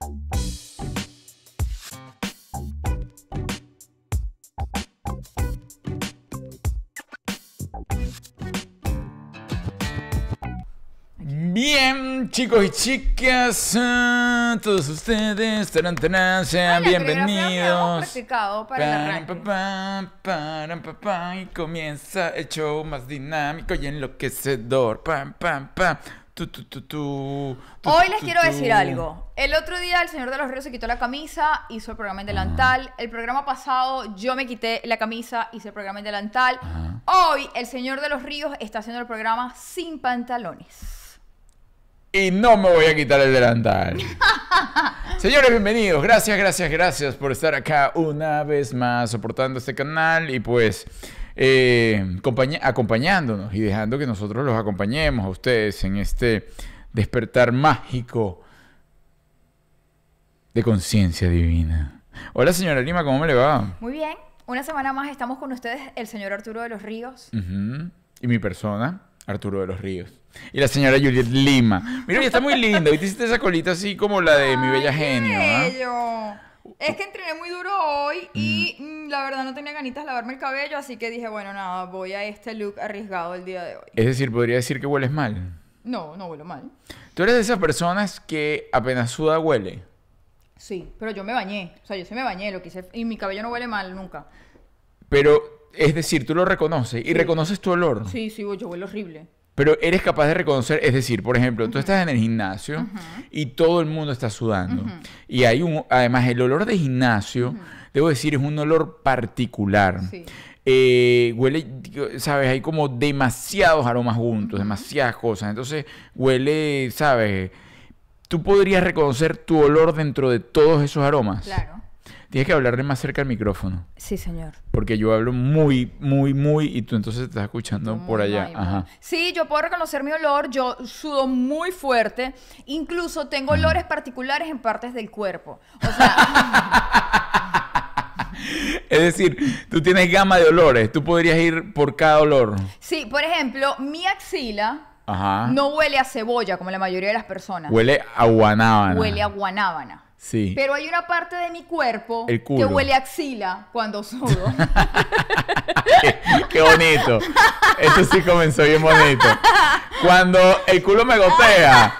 Bien, chicos y chicas, ah, todos ustedes, taran, taran, sean Ay, la coreografía que hemos bienvenidos. practicado para el Param, arranque. pa, pa, pam, y comienza el show más dinámico y enloquecedor. Pam, pam, pam. Tu, tu, tu, Hoy les tu. decir algo. El otro día el señor de los ríos se quitó la camisa, hizo el programa en delantal. El programa pasado yo me quité la camisa, hice el programa en delantal. Ajá. Hoy el señor de los ríos está haciendo el programa sin pantalones. Y no me voy a quitar el delantal. Señores, bienvenidos. Gracias, gracias, gracias por estar acá una vez más soportando este canal y pues eh, acompañándonos y dejando que nosotros los acompañemos a ustedes en este despertar mágico de conciencia divina. Hola, señora Lima, ¿cómo me le va? Muy bien, una semana más estamos con ustedes, el señor Arturo de los Ríos. Y mi persona, Arturo de los Ríos. Y la señora Juliet Lima. Mira, está muy linda. Hoy te hiciste esa colita así como la de mi bella genio. bello. Es que entrené muy duro hoy y mm, la verdad no tenía ganitas de lavarme el cabello, así que dije, bueno, nada, voy a este look arriesgado el día de hoy. Es decir, podría decir que hueles mal. No, no huelo mal. Tú eres de esas personas que apenas suda huele. Sí, pero yo me bañé. O sea, yo sí me bañé, lo que hice. Y mi cabello no huele mal nunca. Pero, es decir, tú lo reconoces y reconoces tu olor. Sí, sí, yo huelo horrible. Pero eres capaz de reconocer, es decir, por ejemplo, tú estás en el gimnasio y todo el mundo está sudando. Y hay un, además, el olor de gimnasio, debo decir, es un olor particular. Sí. Eh, huele, sabes, hay como demasiados aromas juntos, demasiadas cosas. Entonces, huele, sabes, tú podrías reconocer tu olor dentro de todos esos aromas. Claro. Tienes que hablarle más cerca al micrófono. Sí, señor. Porque yo hablo muy, muy, muy y tú entonces te estás escuchando por allá. Ajá. Sí, yo puedo reconocer mi olor, yo sudo muy fuerte, incluso tengo olores particulares en partes del cuerpo. O sea, Es decir, tú tienes gama de olores. Tú podrías ir por cada olor. sí, por ejemplo, mi axila Ajá. no huele a cebolla como la mayoría de las personas. Huele a guanábana. Huele a guanábana. Sí. Pero hay una parte de mi cuerpo El que huele a axila cuando sudo. qué, qué bonito. Esto sí comenzó bien bonito. Cuando el culo me gotea,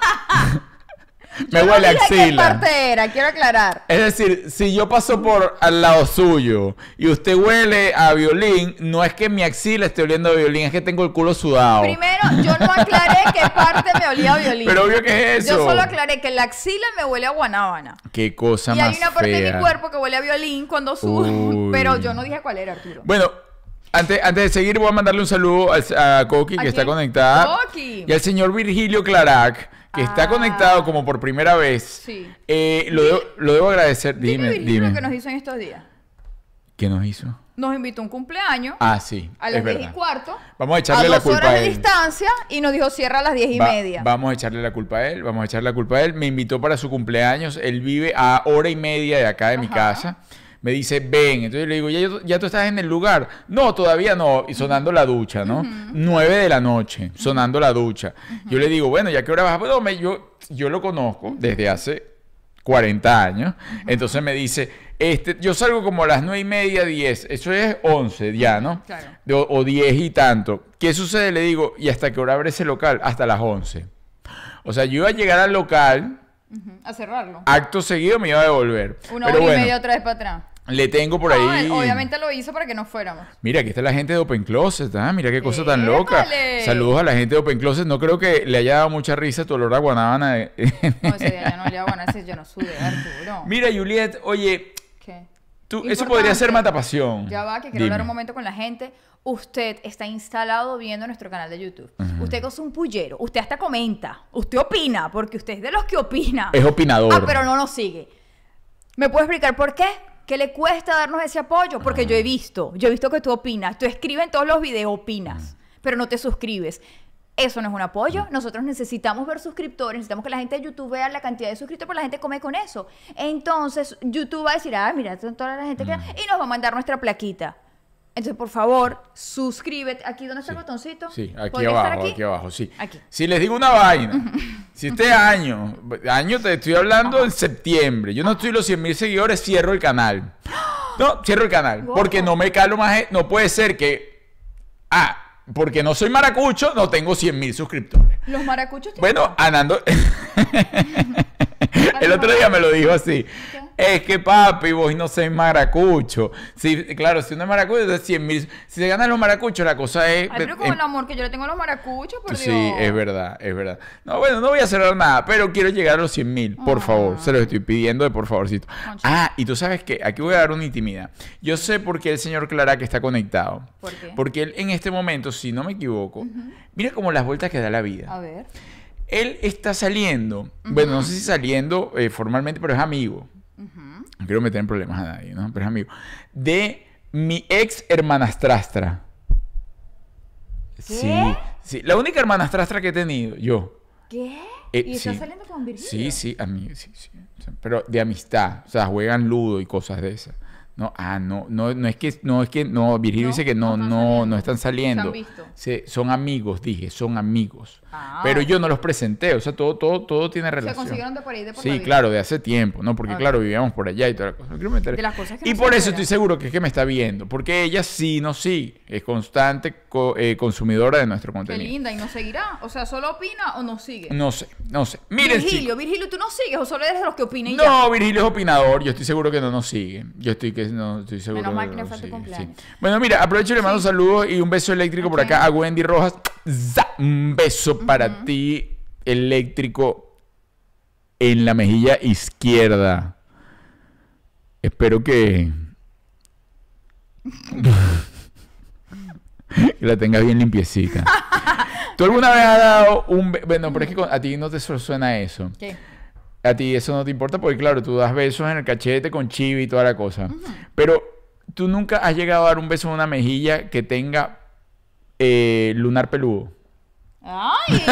me Yo huele a dije qué axila. parte era, quiero aclarar. Es decir, si yo paso por al lado suyo y usted huele a violín, no es que mi axila esté oliendo a violín, es que tengo el culo sudado. Primero, yo no aclaré qué parte me olía a violín. Pero obvio que es eso. Yo solo aclaré que la axila me huele a guanábana. Qué cosa Y más hay una parte de mi cuerpo que huele a violín cuando sudo. Pero yo no dije cuál era, Arturo. Bueno, antes, antes de seguir voy a mandarle un saludo al- a Coqui ¿A que está conectada. Coqui. Y al señor Virgilio Clarac que está Ah. conectado como por primera vez. Sí. Eh, lo, debo, lo debo agradecer. Dime, Dime, lo que nos hizo en estos días. ¿Qué nos hizo? Nos invitó a un cumpleaños Ah, sí. a las 10 y cuarto. Vamos a echarle la dos culpa horas a de él. distancia y nos dijo cierra a las 10 y Va- media. Vamos a echarle la culpa a él, vamos a echarle la culpa a él. Me invitó para su cumpleaños, él vive a hora y media de acá de mi Ajá. casa. Me dice, ven. Entonces le digo, ¿Ya, yo- ¿ya tú estás en el lugar? No, todavía no. Y sonando la ducha, ¿no? Nueve de la noche, sonando la ducha. Yo le digo, bueno, ¿ya qué hora vas? Bueno, me, yo, yo lo conozco desde hace 40 años. Entonces me dice, este, yo salgo como a las nueve y media, 10. Eso es 11 ya, ¿no? Claro. O, o 10 y tanto. ¿Qué sucede? Le digo, ¿y hasta qué hora abre ese local? Hasta las 11. O sea, yo iba a llegar al local, A cerrarlo. acto seguido me iba a devolver. Una Pero hora bueno, y media otra vez para atrás. Le tengo por No, ahí. obviamente lo hizo para que no fuéramos. Mira, aquí está la gente de Open Closet, ¿ah? Mira qué cosa tan loca. Saludos a la gente de Open Closet. No creo que le haya dado mucha risa tu olor a guanábana. de- No, ese día ya no hago nada, ese yo no sudé, Arturo. Mira, Juliet, oye, ¿Qué? tú, eso podría ser matapasión. Ya va, que quiero hablar un momento con la gente. Usted está instalado viendo nuestro canal de YouTube. Usted es un pullero. Usted hasta comenta. Usted opina, porque usted es de los que opina. Es opinador. Ah, pero no nos sigue. ¿Me puede explicar por qué? ¿Qué le cuesta darnos ese apoyo? Porque yo he visto, yo he visto que tú opinas. Tú escribes en todos los videos, opinas, pero no te suscribes. Eso no es un apoyo. Nosotros necesitamos ver suscriptores, necesitamos que la gente de YouTube vea la cantidad de suscriptores, pero la gente come con eso. Entonces, YouTube va a decir, ah, mira, toda la gente que... Y nos va a mandar nuestra plaquita. Entonces, por favor, suscríbete. ¿Aquí dónde está el botoncito? Sí, aquí ¿Podría estar abajo, aquí? abajo, sí. Aquí. Si les digo una vaina, si este año, año te estoy hablando en septiembre, yo no estoy los 100 mil seguidores, cierro el canal. No, cierro el canal, Wow. porque no me calo más, no puede ser que, ah, porque no soy maracucho, no tengo 100 mil suscriptores. Los maracuchos tienen- Bueno, andando. El otro día me lo dijo así. Es que papi, vos no sois maracucho. Sí, claro, si uno es maracucho, entonces 100 mil. Si se ganan los maracuchos, la cosa es. Ay, pero con el amor que yo le tengo a los maracuchos, por Sí, Dios. es verdad, es verdad. No, bueno, no voy a cerrar nada, pero quiero llegar a los 100 mil, por favor. Se los estoy pidiendo de por favorcito. Concha. Ah, y tú sabes que aquí voy a dar una intimidad. Yo sé por qué el señor Clara que está conectado. ¿Por qué? Porque él en este momento, si no me equivoco, mira como las vueltas que da la vida. A ver. Él está saliendo, bueno, no sé si saliendo eh, formalmente, pero es amigo. No quiero meter en problemas a nadie, ¿no? Pero es amigo. De mi ex hermanastrastra. ¿Qué? sí. La única hermanastrastra que he tenido, yo. ¿Qué? Eh, ¿Y está sí. saliendo con Virgilio? Sí, sí, amigo, sí, sí. Pero de amistad. O sea, juegan ludo y cosas de esas. No, ah, no, no, no es que, no es que, no, Virgilio No, dice que no, no no, no están saliendo. Se han visto. Sí, son amigos, dije, son amigos. Ah. Pero yo no los presenté, o sea, todo, todo, todo tiene Se relación. consiguieron de por ahí, de por Sí, claro, de hace tiempo, ¿no? Porque claro, vivíamos por allá y toda la cosa. No quiero meter- De las cosas que y no por se eso estoy seguro que es que me está viendo, porque ella sí no sí es constante co- eh, consumidora de nuestro Qué contenido. linda, y nos seguirá. O sea, ¿solo opina o nos sigue? No sé, no sé. Miren, Virgilio. Virgilio, ¿tú no sigues o solo eres de los que opinan y ya? No, Virgilio es opinador. Yo estoy seguro que no nos sigue. Yo estoy que no estoy seguro. Menos mal que no fue tu sigue, cumpleaños. sí. Bueno, mira, aprovecho y le mando Sí. saludos y un beso eléctrico por acá a Wendy Rojas. Un beso para ti, eléctrico, en la mejilla izquierda. Espero que. que la tengas bien limpiecita. ¿Tú alguna vez has dado un... Bueno, pero es que a ti no te su- suena eso. ¿Qué? A ti eso no te importa porque, claro, tú das besos en el cachete con chibi y toda la cosa. Pero tú nunca has llegado a dar un beso en una mejilla que tenga eh, lunar peludo. ¡Ay!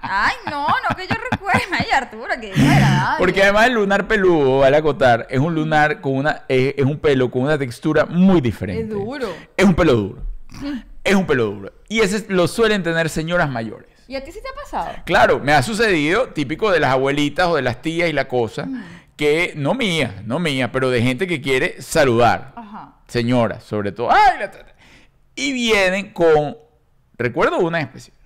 ¡Ay, no! No que yo recuerde. ¡Ay, Arturo, qué desagradable! Porque además el lunar peludo, vale acotar, es un lunar con una... Es, es un pelo con una textura muy diferente. Es duro. Es un pelo duro. es un pelo duro. Y ese lo suelen tener señoras mayores. ¿Y a ti sí te ha pasado? Claro, me ha sucedido, típico de las abuelitas o de las tías y la cosa, Mm. que no mía, no mía, pero de gente que quiere saludar. Ajá. Señoras, sobre todo. ¡Ay, la! Y vienen con, recuerdo una en especial,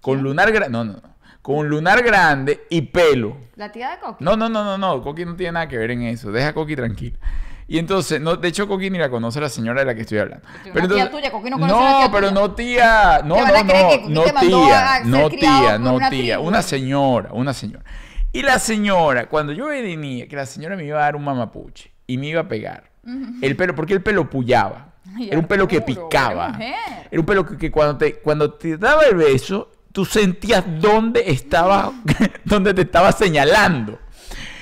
con lunar grande, no, no, no, con lunar grande y pelo. ¿La tía de Coqui? No, no, no, no, no, Coqui no tiene nada que ver en eso, deja a Coqui tranquila. Y entonces, no, de hecho Coqui ni la conoce la señora de la que estoy hablando. Una tía tuya, Coqui no conoce a la tía pero tuya. no tía, no, no, no, no tía, no tía, no una tía, tribu. una señora, una señora. Y la señora, cuando yo venía, que la señora me iba a dar un mamapuche y me iba a pegar, el pelo, porque el pelo pullaba, Ay, era un pelo que picaba, era un pelo que, que cuando te, cuando te daba el beso, tú sentías dónde estaba, dónde te estaba señalando.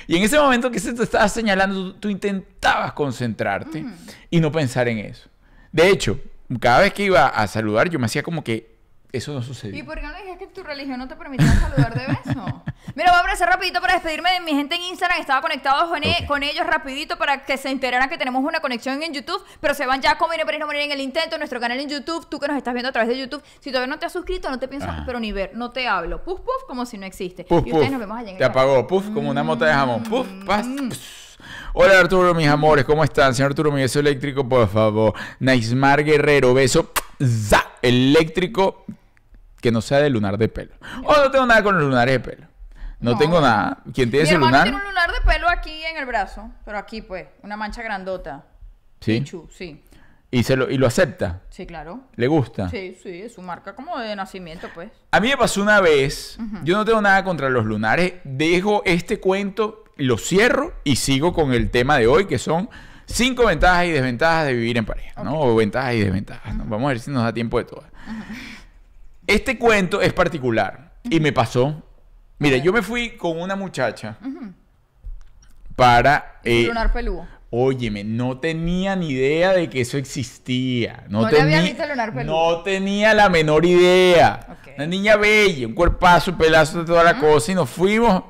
Y en ese momento que se te estaba señalando, tú, tú intentabas concentrarte y no pensar en eso. De hecho, cada vez que iba a saludar, yo me hacía como que eso no sucedía. ¿Y por qué no dijes que tu religión no te permitía saludar de beso? Mira, voy a aparecer rapidito para despedirme de mi gente en Instagram. Estaba conectado con, e- ellos rapidito para que se enteraran que tenemos una conexión en YouTube. Pero se van ya a comer y no morir en el intento. Nuestro canal en YouTube. Tú que nos estás viendo a través de YouTube. Si todavía no te has suscrito, no te pienso Ajá. pero ni ver. No te hablo. Puf, puf, como si no existe. Puf, y ustedes puf. nos vemos allá en el Te apagó, puf, como una mota de jamón. Puf, pas, pss. Hola Arturo, mis amores, ¿cómo están? Señor Arturo, mi beso eléctrico, por favor. Naismar Guerrero, beso za, eléctrico que no sea de lunar de pelo. Oh, no tengo nada con los lunares de pelo. No, No. tengo nada. ¿Quién tiene Mi ese lunar? tiene un lunar de pelo aquí en el brazo. Pero aquí, pues, una mancha grandota. Sí. Pichu, sí. Y, se lo, y lo acepta. Sí, claro. ¿Le gusta? Sí, sí, es su marca como de nacimiento, pues. A mí me pasó una vez, yo no tengo nada contra los lunares, dejo este cuento, lo cierro y sigo con el tema de hoy, que son cinco ventajas y desventajas de vivir en pareja, ¿no? O ventajas y desventajas, ¿no? Vamos a ver si nos da tiempo de todas. Este cuento es particular y me pasó. Mira, yo me fui con una muchacha para... Eh, lunar peludo. Óyeme, no tenía ni idea de que eso existía. No, ¿No le visto el lunar peludo? no tenía la menor idea. Una niña bella, un cuerpazo, un pelazo de toda la cosa. Y nos fuimos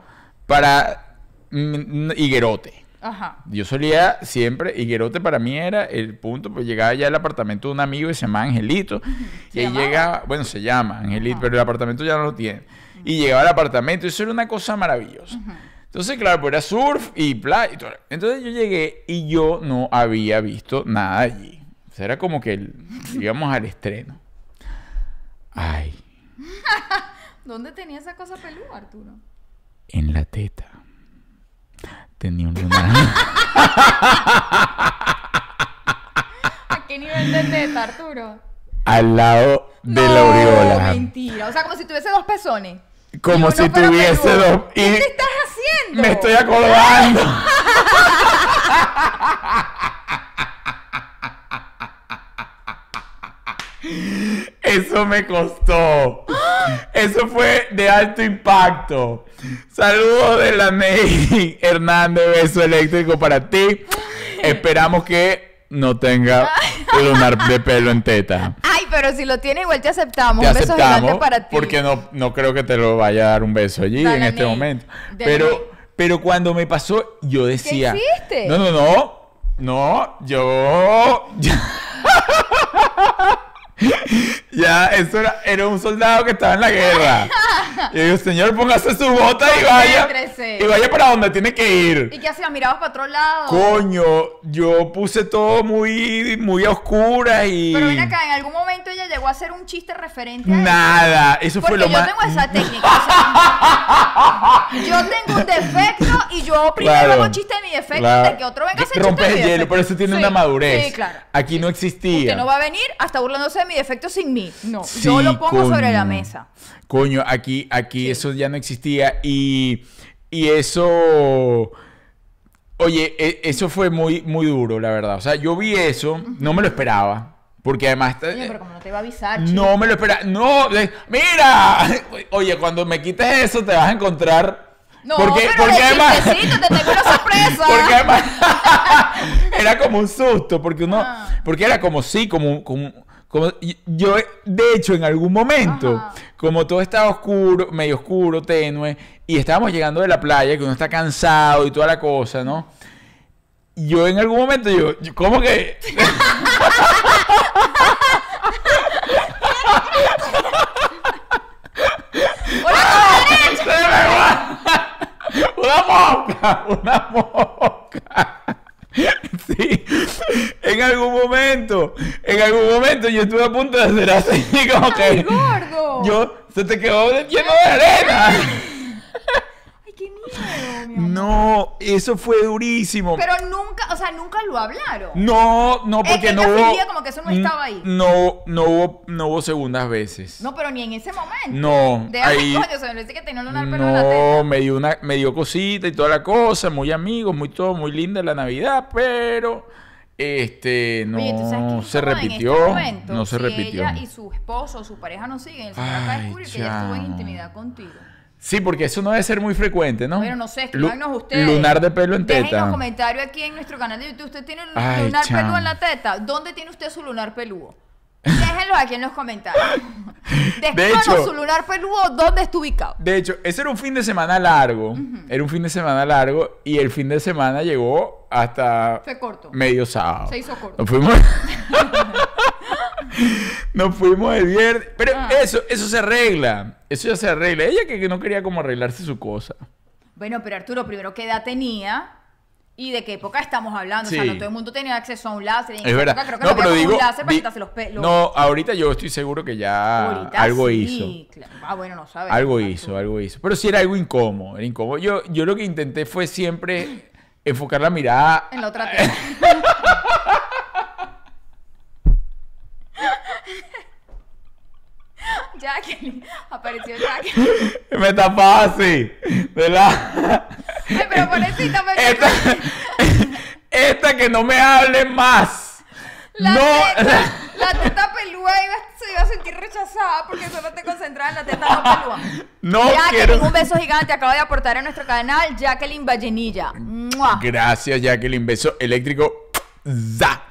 para mm, Higuerote. Ajá. Yo solía siempre, Higuerote para mí era el punto, pues llegaba ya al apartamento de un amigo que se llama Angelito. ¿Se y ahí llamaba? llegaba, bueno, se llama Angelito, Ajá. pero el apartamento ya no lo tiene. Y llegaba al apartamento, y eso era una cosa maravillosa. Entonces, claro, pues era surf y playa y todo. Entonces yo llegué y yo no había visto nada allí. O sea, era como que el- íbamos al estreno. Ay, ¿Dónde tenía esa cosa pelúa, Arturo? en la teta. Tenía un lunar. ¿A qué nivel de teta, Arturo? al lado de la No, aureola. mentira. O sea, como si tuviese dos pezones. Como si tuviese peludo. dos. ¿Qué y te estás haciendo? me estoy acordando. Eso me costó. Eso fue de alto impacto. Saludos de la Ney Hernández, beso eléctrico para ti. Esperamos que no tenga lunar de pelo en teta. Ay, pero si lo tiene, igual te aceptamos. Te un beso gigante aceptamos para ti. porque no, no creo que te lo vaya a dar un beso allí Dale, en este Ney. momento. Dale. Pero, pero cuando me pasó, yo decía... hiciste? No, no, no. No, yo... ya, eso era, era un soldado que estaba en la guerra. Y yo digo, señor, póngase su bota y vaya. Y vaya para donde tiene que ir. ¿Y qué hacías? ¿Mirabas para otro lado? Coño, yo puse todo muy, muy a oscuras y... Pero ven acá, en algún momento ella llegó a hacer un chiste referente a eso. Nada, eso fue lo yo más... tengo esa técnica. o sea, yo tengo un defecto y yo primero Claro, hago chiste de mi defecto claro. de que otro venga a hacer Rompes chiste de el mi hielo, defecto. pero eso tiene Sí, una madurez. Sí, claro. Aquí no existía. Usted no va a venir hasta burlándose de mi defecto sin mí. No, Sí, yo lo pongo sobre la mesa. Coño, aquí, aquí eso ya no existía y, y eso... Oye, e- eso fue muy, muy duro, la verdad. O sea, yo vi eso, no me lo esperaba. Porque además... Pero como no te va a avisar, chico. No me lo esperaba. No, mira. Oye, cuando me quites eso te vas a encontrar... No, porque, pero porque de además... chistecito, te tengo una sorpresa. Porque además era como un susto, porque uno, Ah. porque era como sí, como, como, como yo, de hecho, en algún momento, Ajá. como todo estaba oscuro, medio oscuro, tenue, y estábamos llegando de la playa, que uno está cansado y toda la cosa, ¿no? Yo en algún momento yo, yo ¿cómo que? Hola, una mosca, una mosca. Sí, en algún momento, en algún momento yo estuve a punto de hacer así, como ¡Ay, que gordo! yo se te quedó lleno de arena. ¡Ay, qué miedo, mi amor! No, eso fue durísimo. Pero nunca, o sea, nunca lo hablaron. No, no, Es porque que no hubo. fingía como que eso no estaba ahí. No, no hubo, no hubo segundas veces. No, pero ni en ese momento. No, De ahí- coño, se me dice que tenía un lunar pelo en la No, me dio una, me dio cosita y toda la cosa, muy amigos, muy todo, muy linda la Navidad, pero este no Oye, ¿tú sabes se en repitió, este momento? no se Si repitió. ella y su esposo o su pareja no siguen, señor acaba de descubrir que ella estuvo en intimidad contigo. Sí, porque eso no debe ser muy frecuente, ¿no? Bueno, no sé, escríbanos ustedes. Lunar de pelo en Dejen los teta. comentarios aquí en nuestro canal de YouTube. ¿Usted tiene Ay, lunar chamo. peludo en la teta? ¿Dónde tiene usted su lunar peludo? Déjenlo aquí en los comentarios. Descríbanos hecho- su lunar peludo, ¿dónde está ubicado? De hecho, ese era un fin de semana largo. Era un fin de semana largo y el fin de semana llegó hasta Fue corto. medio sábado. Se hizo corto. Nos fuimos. Nos fuimos el viernes. Pero Ah. eso, eso se arregla. Eso ya se arregla. Ella que, que no quería como arreglarse su cosa. Bueno, pero Arturo, primero, ¿qué edad tenía? ¿Y de qué época estamos hablando? O sea, no todo el mundo tenía acceso a un láser. en Es verdad. época creo que no, pero digo. un láser para quitarse los pelos. No, ahorita yo estoy seguro que ya Ahorita algo sí, hizo. claro. Ah, bueno, no sabes. Algo hizo, algo hizo. Pero sí era algo incómodo. Era incómodo. Yo, yo lo que intenté fue siempre enfocar la mirada. En la otra teta. Jacqueline. Apareció Jacqueline. Me tapaba así. ¿Verdad? Ay, pero pobrecita, me Esta, esta que no me hable más. La no. teta, la teta pelúa iba, se iba a sentir rechazada porque solo te concentraba en la teta no pelúa. No Jacqueline, quiero. un beso gigante. Acaba de aportar a nuestro canal Jacqueline Vallenilla. ¡Mua! Gracias, Jacqueline. Beso eléctrico. ¡Za!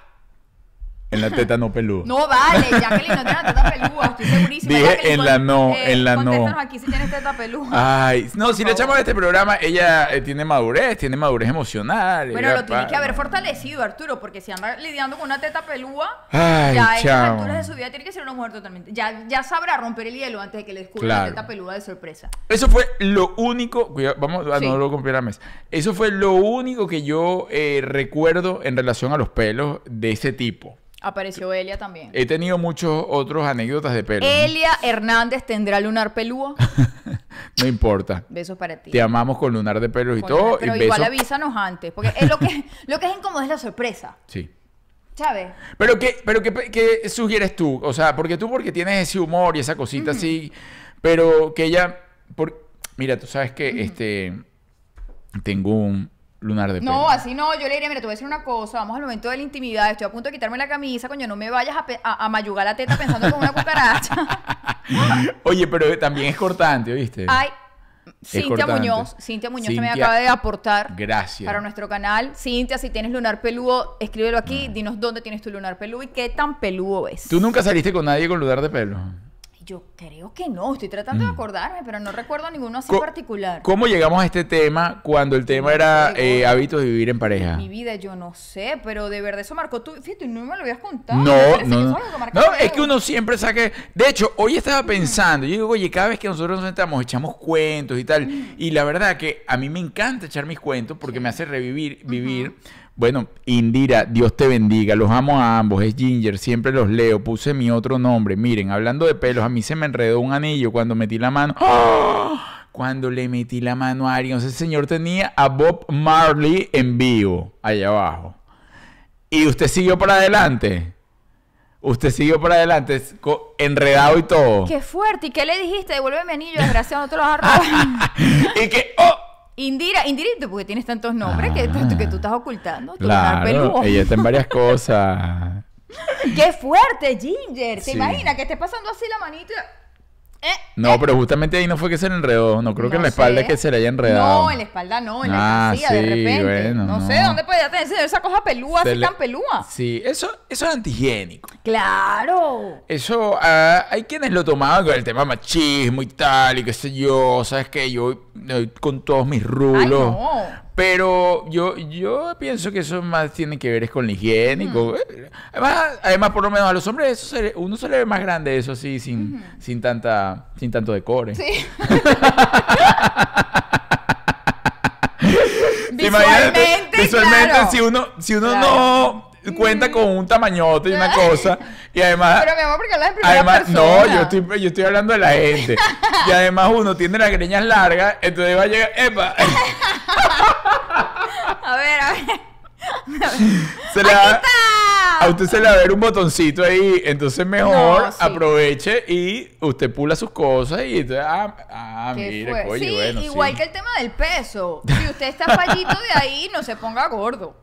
En la teta no peluda. No vale, Jacqueline no tiene teta pelúa, estoy segurísima. Dije Jacqueline, en la no, en la no. aquí si tienes teta pelúa. Ay, no, Por si le echamos a este programa, ella eh, tiene madurez, tiene madurez emocional. Bueno, lo tiene pa- que haber fortalecido, Arturo, porque si anda lidiando con una teta pelúa, Ay, ya a estas chamo. alturas de su vida tiene que ser una mujer totalmente. Ya, ya sabrá romper el hielo antes de que le descubra Claro. la teta pelúa de sorpresa. Eso fue lo único, cuidado, vamos a Sí. no lo comprar a la mesa. Eso fue lo único que yo eh, recuerdo en relación a los pelos de ese tipo. Apareció Elia también. He tenido muchos otros anécdotas de pelos. Elia Hernández tendrá lunar pelúa. No importa. Besos para ti. Te amamos con lunar de pelos y Con todo. lunar, Pero y igual besos- avísanos antes, porque es lo que, lo que es incómodo es la sorpresa, Sí. ¿sabes? Pero qué, pero qué, qué sugieres tú? O sea, porque tú porque tienes ese humor y esa cosita así, pero que ella, por, mira, tú sabes que este tengo un lunar de pelo. No, así no, yo le diría, mira, te voy a decir una cosa, vamos al momento de la intimidad, estoy a punto de quitarme la camisa, coño, no me vayas a, a, a mayugar la teta pensando como una cucaracha. Oye, pero también es cortante, ¿viste? Ay, Cintia. Muñoz, Cintia Muñoz también Cintia, acaba de aportar gracias. para nuestro canal. Cintia, si tienes lunar peludo, escríbelo aquí, dinos dónde tienes tu lunar peludo y qué tan peludo es. ¿Tú nunca saliste con nadie con lunar de pelo? Yo creo que no, estoy tratando de acordarme, pero no recuerdo ninguno así Mm. Co- particular. ¿Cómo llegamos a este tema cuando el tema era eh, hábitos de vivir en pareja? Mi vida, yo no sé, pero de verdad eso marcó tu. Fíjate, no me lo habías contado. No, no, no. es que No, es uno siempre saque. De hecho, hoy estaba pensando, yo digo, oye, cada vez que nosotros nos sentamos, echamos cuentos y tal. Y la verdad que a mí me encanta echar mis cuentos porque me hace revivir, vivir. Bueno, Indira, Dios te bendiga, los amo a ambos, es Ginger, siempre los leo, puse mi otro nombre. Miren, hablando de pelos, a mí se me enredó un anillo cuando metí la mano. ¡Ah! Cuando le metí la mano a alguien, ese señor tenía a Bob Marley en vivo, allá abajo. Y usted siguió para adelante. Usted siguió para adelante, enredado y todo. Qué fuerte. ¿Y qué le dijiste? Devuelve mi anillo, desgraciado, no te lo vas a robar. y que, oh, Indira, Indira, ¿por qué tienes tantos nombres que, Ah. que tú estás ocultando? Tu claro, ella está en varias cosas. ¡Qué fuerte, Ginger! ¿Te Sí. imaginas que esté pasando así la manita? Eh, No, pero justamente ahí no fue que se le enredó, no creo que en la espalda sé. es que se le haya enredado. No, en la espalda no, en Ah, la de sí, repente. bueno, no, no. sé, ¿dónde podía tener esa cosa pelúa, así le- tan pelúa? Sí, eso, eso es antihigiénico. ¡Claro! Eso, ah, hay quienes lo tomaban con el tema machismo y tal, y qué sé yo, sabes que yo eh, con todos mis rulos. Ay, no. Pero yo, yo pienso que eso más tiene que ver es con la higiene. y con- además, además, por lo menos a los hombres eso se le- uno se le ve más grande eso así, sin, sin tanta, sin tanto decore. Sí. Visualmente, visualmente, claro. si uno, si uno Claro. no cuenta con un tamañote y una cosa, y además Pero mi amor, porque hablas en primera Además, persona. no, yo estoy, yo estoy hablando de la gente. Y además uno tiene las greñas largas, entonces va a llegar, ¡epa! A ver, a ver. Se le ¡Aquí va- está! a usted se le va a ver un botoncito ahí, entonces mejor No, sí. aproveche y usted pula sus cosas y entonces, ah, ah ¿Qué mire, oye, sí, bueno, igual sí. que el tema del peso. Si usted está fallito de ahí, no se ponga gordo.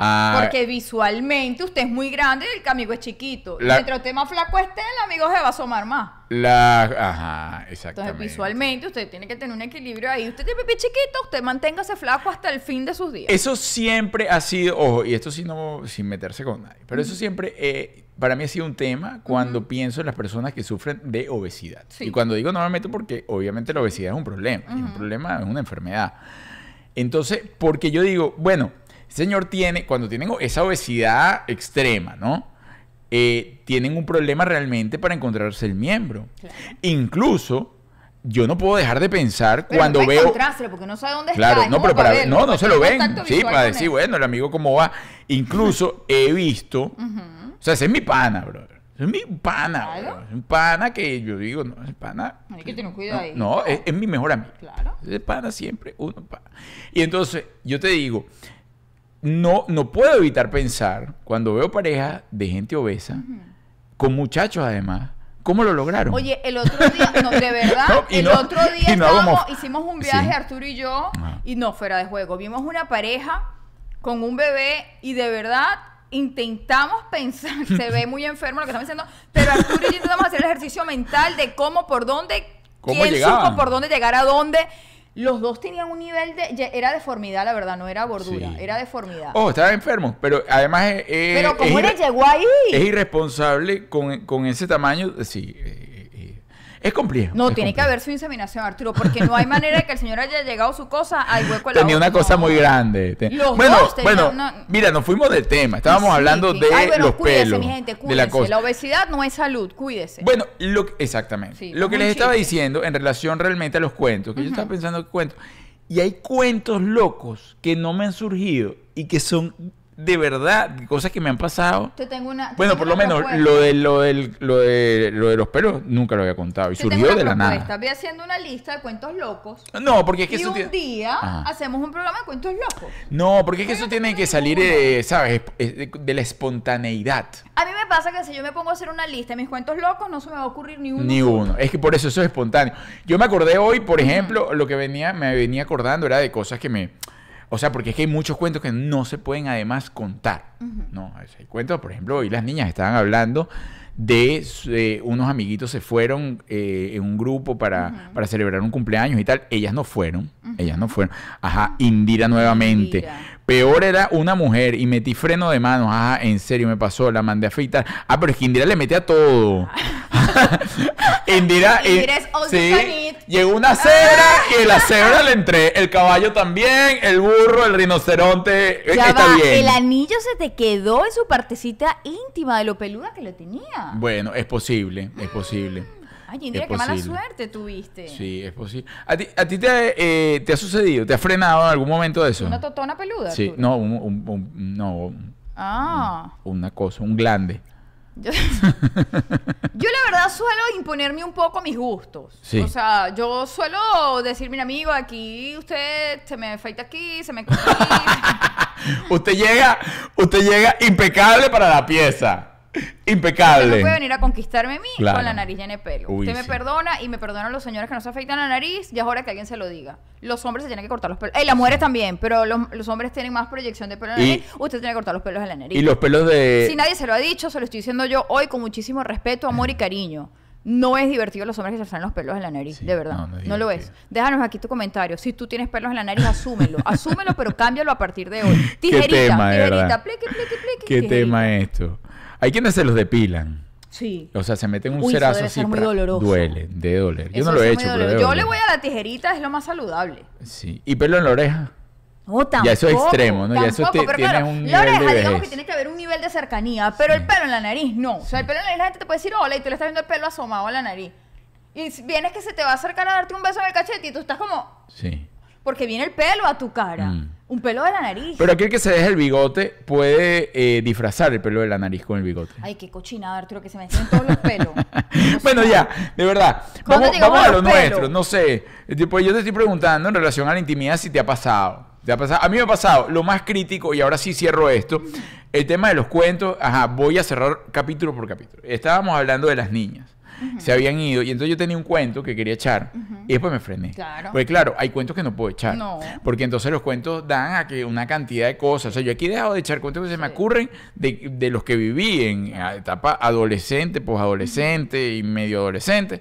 Ah, Porque visualmente usted es muy grande y el amigo es chiquito. La- mientras usted más flaco esté, el amigo se va a asomar más. la, ajá, exactamente. Entonces, visualmente, usted tiene que tener un equilibrio ahí. Usted tiene pipí chiquito, usted manténgase flaco hasta el fin de sus días. Eso siempre ha sido, ojo, y esto sí no, sin meterse con nadie, pero eso siempre, eh, para mí ha sido un tema cuando pienso en las personas que sufren de obesidad. Sí. Y cuando digo no me meto porque obviamente la obesidad es un problema, y es un problema, es una enfermedad. Entonces, porque yo digo, bueno, señor tiene, cuando tienen esa obesidad extrema, ¿no? Eh, tienen un problema realmente para encontrarse el miembro. Claro. Incluso, yo no puedo dejar de pensar Pero cuando no veo... porque no sabe dónde Claro, está. es no, como pero para ver, verlo, no, no se lo ven. Sí, para decir, él. bueno, el amigo cómo va. Incluso he visto, o sea, ese es mi pana, bro. Es mi pana, Claro. bro. Es un pana que yo digo, no, es pana. Hay que tener cuidado ahí. No, es, es mi mejor amigo. Claro. Ese pana siempre, uno pana. Y entonces, yo te digo, no, no puedo evitar pensar, cuando veo parejas de gente obesa, con muchachos además, ¿cómo lo lograron? Oye, el otro día, no, de verdad, No, el no- otro día no estábamos- hicimos un viaje, Sí. Arturo y yo, Ajá. y no fuera de juego. Vimos una pareja con un bebé y de verdad intentamos pensar, se ve muy enfermo lo que estamos diciendo, pero Arturo y yo intentamos hacer el ejercicio mental de cómo, por dónde, ¿Cómo quién llegaban? supo por dónde llegar a dónde. Los dos tenían un nivel de... Era deformidad, la verdad, no era gordura, Sí. era deformidad. Oh, estaba enfermo, pero además es- Pero ¿cómo le irre- llegó ahí? es irresponsable con, con ese tamaño. Sí, eh, eh, es complejo. No, es tiene que haber su inseminación, Arturo, porque no hay manera de que el señor haya llegado su cosa al hueco de la Tenía una cosa no. muy grande. Los bueno, dos tenían bueno, una- mira, nos fuimos del tema. Estábamos Sí, hablando de Ay, bueno, los cuídese, pelos. mi gente, de cuídese. la cosa. obesidad no es salud, cuídese. Bueno, lo, que- exactamente. Sí, lo que es les estaba diciendo en relación realmente a los cuentos, que yo estaba pensando que cuentos. Y hay cuentos locos que no me han surgido y que son de verdad cosas que me han pasado. Te tengo una. te Bueno, tengo por lo menos lo de lo del lo de lo de los pelos nunca lo había contado y Te surgió de la nada. Voy haciendo una lista de cuentos locos. No, porque es que y eso un tiene- día Ajá. hacemos un programa de cuentos locos. No, porque es que eso tiene que salir, eh, ¿sabes? Es De, la espontaneidad. A mí me pasa que si yo me pongo a hacer una lista de mis cuentos locos, no se me va a ocurrir ni uno. Ni uno. Es que por eso eso es espontáneo. Yo me acordé hoy, por ejemplo, lo que venía, me venía acordando era de cosas que me. O sea, porque es que hay muchos cuentos que no se pueden además contar. No, hay cuentos, por ejemplo, hoy las niñas estaban hablando de eh, unos amiguitos se fueron eh, en un grupo para, para celebrar un cumpleaños y tal. Ellas no fueron. Ellas no fueron. Ajá, Indira nuevamente. Indira. Peor era una mujer y metí freno de manos. Ajá, en serio me pasó, la mandé a afeitar. Ah, pero es que Indira le mete a todo. Indira, Indira eh, es all sí, llegó una cebra y la cebra le entré. El caballo también, el burro, el rinoceronte. eh, Ya está va, bien. el anillo se te quedó en su partecita íntima de lo peluda que lo tenía. Bueno, es posible, es posible. Ay, Indira, qué mala suerte tuviste. Sí, es posible. ¿A ti, a ti te, eh, te ha sucedido? ¿Te ha frenado en algún momento de eso? Una totona peluda. Sí, no, un, un- un- no, Ah. una cosa, un glande. Yo, yo la verdad suelo imponerme un poco mis gustos. Sí. O sea, yo suelo decir, mira amigo, aquí usted se me afeita aquí, se me. Usted llega, usted llega impecable para la pieza. Usted Impecable. no puede venir a conquistarme a mí Claro. con la nariz llena de pelo. Uy, Usted me sí. perdona y me perdonan los señores que no se afeitan la nariz. Ya es hora que alguien se lo diga. Los hombres se tienen que cortar los pelos. Eh, las mujeres también, pero los, los hombres tienen más proyección de pelo en la Y- nariz. Usted tiene que cortar los pelos de la nariz. Y los pelos de... Si nadie se lo ha dicho, se lo estoy diciendo yo hoy con muchísimo respeto, amor y cariño. No es divertido los hombres que se salen los pelos en la nariz, Sí, de verdad. no, No, no lo es. Déjanos aquí tu comentario. Si tú tienes pelos en la nariz, asúmelo. asúmelo, pero cámbialo a partir de hoy. Qué Tijerita, tema, de tijerita, pliqui, pliqui, ¿Qué tijerita. tema es esto? Hay quienes se los depilan. Sí. O sea, se meten un Uy, eso cerazo debe así. ser muy pra- doloroso. Duele, de doler. Yo Eso no lo he hecho, pero Yo le voy a la tijerita, es lo más saludable. Sí. ¿Y pelo en la oreja? No, tampoco. Ya eso es extremo, ¿no? Ya eso tampoco, pero tiene claro, un la oreja, digamos que tiene que haber un nivel de cercanía, pero el pelo en la nariz no. O sea, el pelo en la nariz la gente te puede decir hola y tú le estás viendo el pelo asomado a la nariz. Y vienes que se te va a acercar a darte un beso en el cachete y tú estás como... Sí. Porque viene el pelo a tu cara. Mm. Un pelo de la nariz. Pero aquel que se deja el bigote puede eh, disfrazar el pelo de la nariz con el bigote. Ay, qué cochinada, Arturo, que se me meten todos los pelos. Bueno, ya, de verdad. ¿Cuándo Vamos, a lo nuestro. No sé. Tipo, yo te estoy preguntando en relación a la intimidad si te ha pasado. ¿Te ha pasado? A mí me ha pasado lo más crítico, y ahora sí cierro esto. El tema de los cuentos. Ajá, voy a cerrar capítulo por capítulo. Estábamos hablando de las niñas. Se habían ido. Y entonces yo tenía un cuento que quería echar. Y después me frené. Claro. Porque claro, hay cuentos que no puedo echar. No. Porque entonces los cuentos dan a que una cantidad de cosas. O sea, yo aquí he dejado de echar cuentos que se me ocurren de, de los que viví en etapa adolescente, posadolescente y medio adolescente.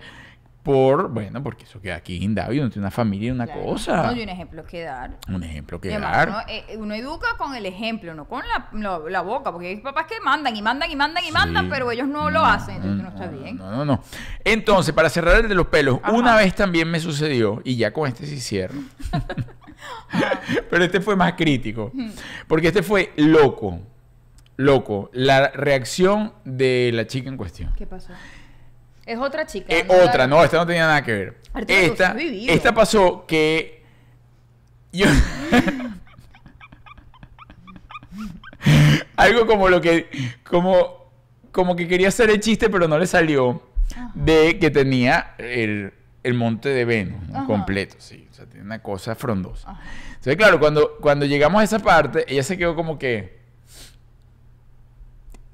Por, bueno, porque eso queda aquí guindado y uno tiene una familia y una Claro. cosa. No, y un ejemplo que dar. Un ejemplo que además, dar. uno, eh, uno educa con el ejemplo, no con la, la boca, porque hay papás que mandan y mandan y mandan y mandan, pero ellos no, lo hacen, entonces no, está bien. No, no, no. Entonces, para cerrar el de los pelos, Ajá. una vez también me sucedió, y ya con este sí cierro. Pero este fue más crítico. Porque este fue loco. Loco. La reacción de la chica en cuestión. ¿Qué pasó? Es otra chica. Eh, no la- otra, no, esta no tenía nada que ver. Arturo, Esta, esta pasó que yo algo como lo que como como que quería hacer el chiste pero no le salió de que tenía el, el monte de Venus completo, sí, o sea, tiene una cosa frondosa. Ajá. Entonces, claro, cuando cuando llegamos a esa parte, ella se quedó como que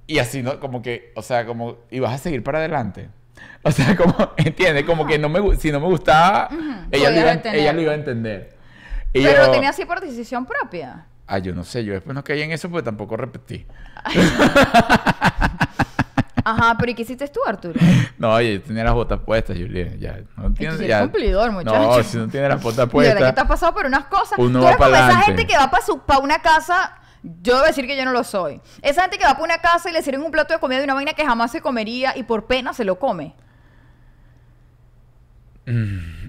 y así, ¿no? Como que, o sea, como, y vas a seguir para adelante. O sea, como, ¿entiendes? Como que no me, si no me gustaba, ella, lo iba, a- detenerlo. ella lo iba a entender. Y Pero yo, lo tenía así por decisión propia. Ah, yo no sé, yo después no caí en eso porque tampoco repetí. Ajá, pero ¿y qué hiciste tú, Arturo? No, oye, yo tenía las botas puestas, Julián. Ya, no tienes, ya. cumplidor, muchacho. No, si no tienes las botas De verdad que puestas. te has pasado por unas cosas. Uno Tú eres como esa gente que va para una casa. Yo debo decir que yo no lo soy. Esa gente que va para una casa y le sirven un plato de comida de una vaina que jamás se comería y por pena se lo come.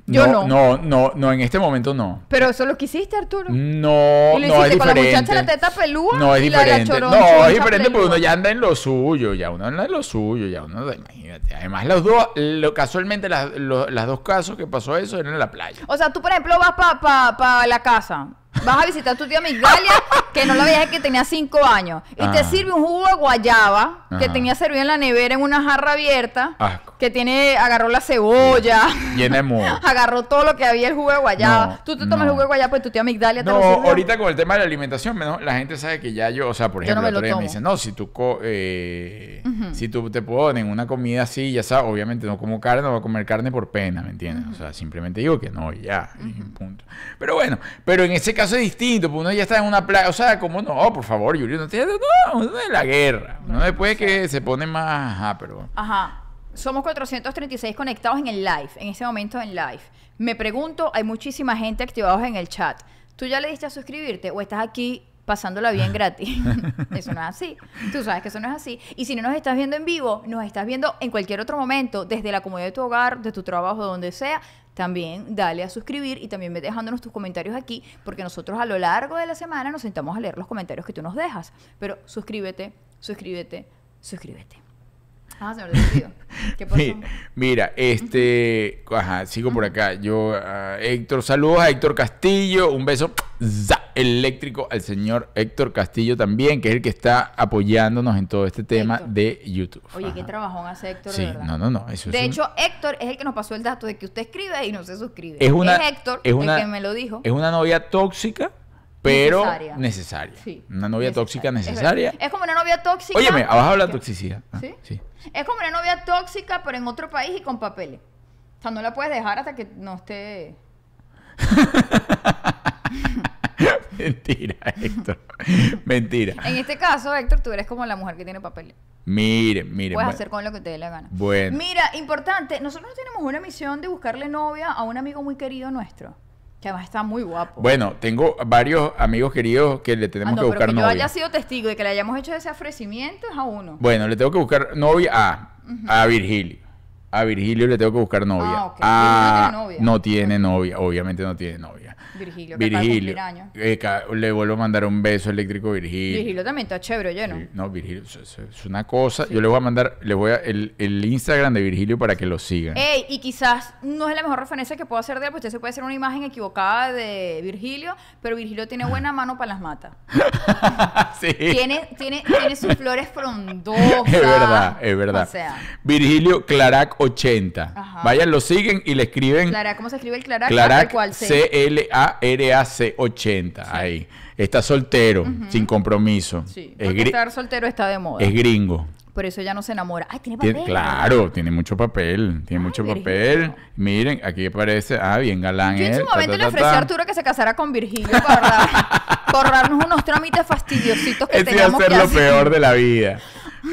Yo no. No, no, no, en este momento no. Pero eso es lo que hiciste, Arturo. No, Y lo no es hiciste con la muchacha la teta pelúa No es y la de la diferente. chorón- no, es diferente porque uno ya anda en lo suyo, ya uno anda en lo suyo, ya uno, imagínate. Además, los dos, lo- casualmente las, lo- las dos casos que pasó eso eran en la playa. O sea, tú, por ejemplo, vas para pa, pa la casa. Vas a visitar a tu tía Migdalia, que no la veías que tenía cinco años. Y te Ajá. sirve un jugo de guayaba, que tenía servido en la nevera en una jarra abierta. Asco. Que tiene, agarró la cebolla. Llena de agarró todo lo que había el jugo de guayaba. No, tú te tomas no. el jugo de guayaba, pues tu tía Migdalia te No, lo sirvió. ahorita con el tema de la alimentación, menos- la gente sabe que ya yo, o sea, por Yo no ejemplo, me otro día me dicen, no, si tú, co- eh, si tú te ponen una comida así, ya sabes, obviamente no como carne, no voy a comer carne por pena, ¿me entiendes? O sea, simplemente digo que no, y ya, y punto. Pero bueno, pero en ese caso es distinto, porque uno ya está en una playa, o sea, como no, por favor, Julio, no te, no, uno es la guerra, no después que se pone más, ajá, pero... Ajá. Somos 436 conectados en el live, en ese momento en live. Me pregunto, hay muchísima gente activados en el chat. ¿Tú ya le diste a suscribirte o estás aquí pasándola bien gratis? eso no es así. Tú sabes que eso no es así. Y si no nos estás viendo en vivo, nos estás viendo en cualquier otro momento, desde la comodidad de tu hogar, de tu trabajo, de donde sea. También dale a suscribir y también ve dejándonos tus comentarios aquí, porque nosotros a lo largo de la semana nos sentamos a leer los comentarios que tú nos dejas. Pero suscríbete, suscríbete, suscríbete. Ah, se me olvidó. ¿Qué pasó? Mi- Mira, este, ajá, sigo por acá. Yo, ah, Héctor, saludos a Héctor Castillo, un beso za, eléctrico al señor Héctor Castillo también, que es el que está apoyándonos en todo este tema Héctor. de YouTube. Oye, qué Ajá. trabajón hace Héctor, Sí, de verdad. no, no, no, eso de es un- hecho, Héctor es el que nos pasó el dato de que usted escribe y no se suscribe. es una, Héctor es una- el que me lo dijo. Es una novia tóxica, pero Necesaria. necesaria. Sí, Una novia tóxica Es necesaria. Es, como una novia tóxica. Óyeme, abajo que- toxicidad. Ah, ¿Sí? sí. Es como una novia tóxica, pero en otro país y con papeles. O sea, no la puedes dejar hasta que no esté. Mentira, Héctor. Mentira. En este caso, Héctor, tú eres como la mujer que tiene papeles. Miren, miren. Puedes bueno. hacer con lo que te dé la gana. Bueno. Mira, importante, nosotros tenemos una misión de buscarle novia a un amigo muy querido nuestro. Que además está muy guapo. Bueno, tengo varios amigos queridos que le Ah, tenemos no, que pero buscar que yo novia. haya sido testigo de que le hayamos hecho ese ofrecimiento es a uno. Bueno, le tengo que buscar novia a, a Virgilio. A Virgilio le tengo que buscar novia. Ah, ok. A- no tiene novia. no tiene novia, obviamente no tiene novia. Virgilio, que Virgilio. Eh, le vuelvo a mandar un beso eléctrico a Virgilio. Virgilio también está chévere, lleno. No, Virgilio, es, una cosa. Yo le voy a mandar, le voy a el, Instagram de Virgilio para que lo sigan. Ey, y quizás no es la mejor referencia que puedo hacer de él, porque usted se puede hacer una imagen equivocada de Virgilio, pero Virgilio tiene buena mano para las matas. sí. Tiene, tiene, tiene sus flores frondosas. Es verdad, es verdad. O sea. Virgilio Clarac 80. Ajá. Vayan, lo siguen y le escriben. Clara, ¿cómo se escribe el Clarac? Clarac, ah, C-L-A. ARAC80. Sí. Ahí. Está soltero, uh -huh. sin compromiso. Sí. Es estar soltero está de moda. Es gringo. Por eso ya no se enamora. Ay, tiene papel. Tien, claro, tiene mucho papel. Tiene Ay, mucho Virgilio. papel. Miren, aquí aparece. Ah, bien galán. Yo en su momento ta, ta, ta, le ofrecí a Arturo que se casara con Virgilio para ahorrarnos unos trámites fastidiositos que Ese teníamos iba a ser que lo peor de la vida.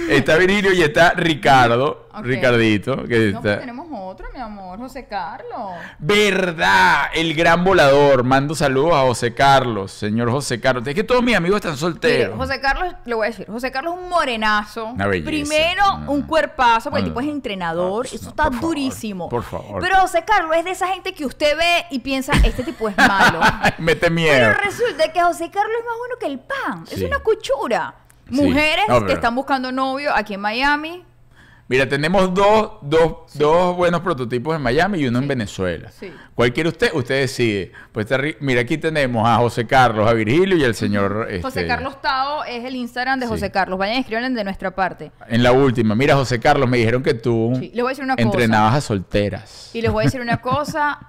Está Virgilio y está Ricardo. Ricardito. Que No, está... pero tenemos otro, mi amor, José Carlos. ¿Verdad? El gran volador. Mando saludos a José Carlos, señor José Carlos. Es que todos mis amigos están Mire, solteros. José Carlos, le voy a decir, José Carlos es un morenazo. Una belleza. Primero, No, un cuerpazo, porque el tipo es no. entrenador. Eso está por favor, durísimo. por favor. Pero José Carlos es de esa gente que usted ve y piensa, este tipo es malo. Mete miedo. Pero resulta que José Carlos es más bueno que el pan. Es una cuchura. Mujeres No, pero- que están buscando novio aquí en Miami. Mira, tenemos dos, dos, dos buenos prototipos en Miami y uno en Venezuela. Sí. ¿Cuál quiere usted? Usted decide. Pues mira, aquí tenemos a José Carlos, a Virgilio y al señor. José este, Carlos Tao es el Instagram de. José Carlos. Vayan a escribirle de nuestra parte. En la última. Mira, José Carlos, me dijeron que tú Sí, le voy a decir una cosa. entrenabas a solteras. Y les voy a decir una cosa.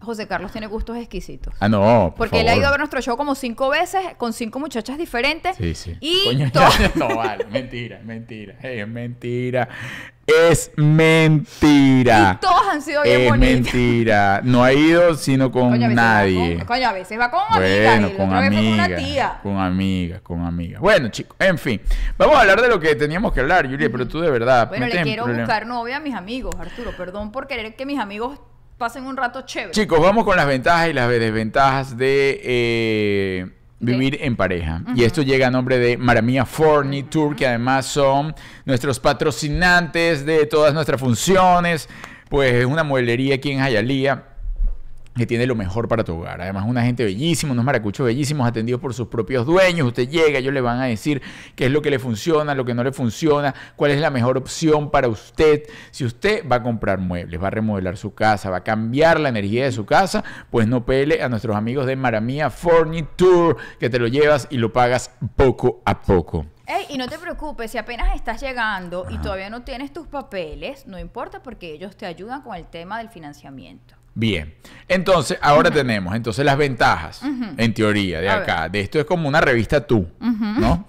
José Carlos tiene gustos exquisitos. Ah, no. por Porque él ha ido a ver nuestro show como cinco veces con cinco muchachas diferentes. Sí, sí. Y Coño, no vale, mentira, mentira, es mentira. Es mentira. Y todas han sido bien es bonitas. mentira. No ha ido sino con Coño, nadie. con- coño, a veces va con amigas. Bueno, con amigas, tía. con amigas, con amigas. Bueno, chicos, en fin. Vamos a hablar de lo que teníamos que hablar, Julia, pero tú de verdad. Bueno, le quiero buscar novia a mis amigos, Arturo. Perdón por querer que mis amigos pasen un rato chévere. Chicos, vamos con las ventajas y las desventajas de eh, vivir en pareja. Y esto llega a nombre de Maramia Furniture, que además son nuestros patrocinantes de todas nuestras funciones. Pues es una mueblería aquí en Jayalía que tiene lo mejor para tu hogar. Además, una gente bellísima, unos maracuchos bellísimos atendidos por sus propios dueños. Usted llega, ellos le van a decir qué es lo que le funciona, lo que no le funciona, cuál es la mejor opción para usted. Si usted va a comprar muebles, va a remodelar su casa, va a cambiar la energía de su casa, pues no pele a nuestros amigos de Maramia Furniture, que te lo llevas y lo pagas poco a poco. Ey, y no te preocupes, si apenas estás llegando y todavía no tienes tus papeles, no importa porque ellos te ayudan con el tema del financiamiento. Bien, entonces ahora tenemos entonces las ventajas, en teoría, de A acá. De esto es como una revista tú, ¿no?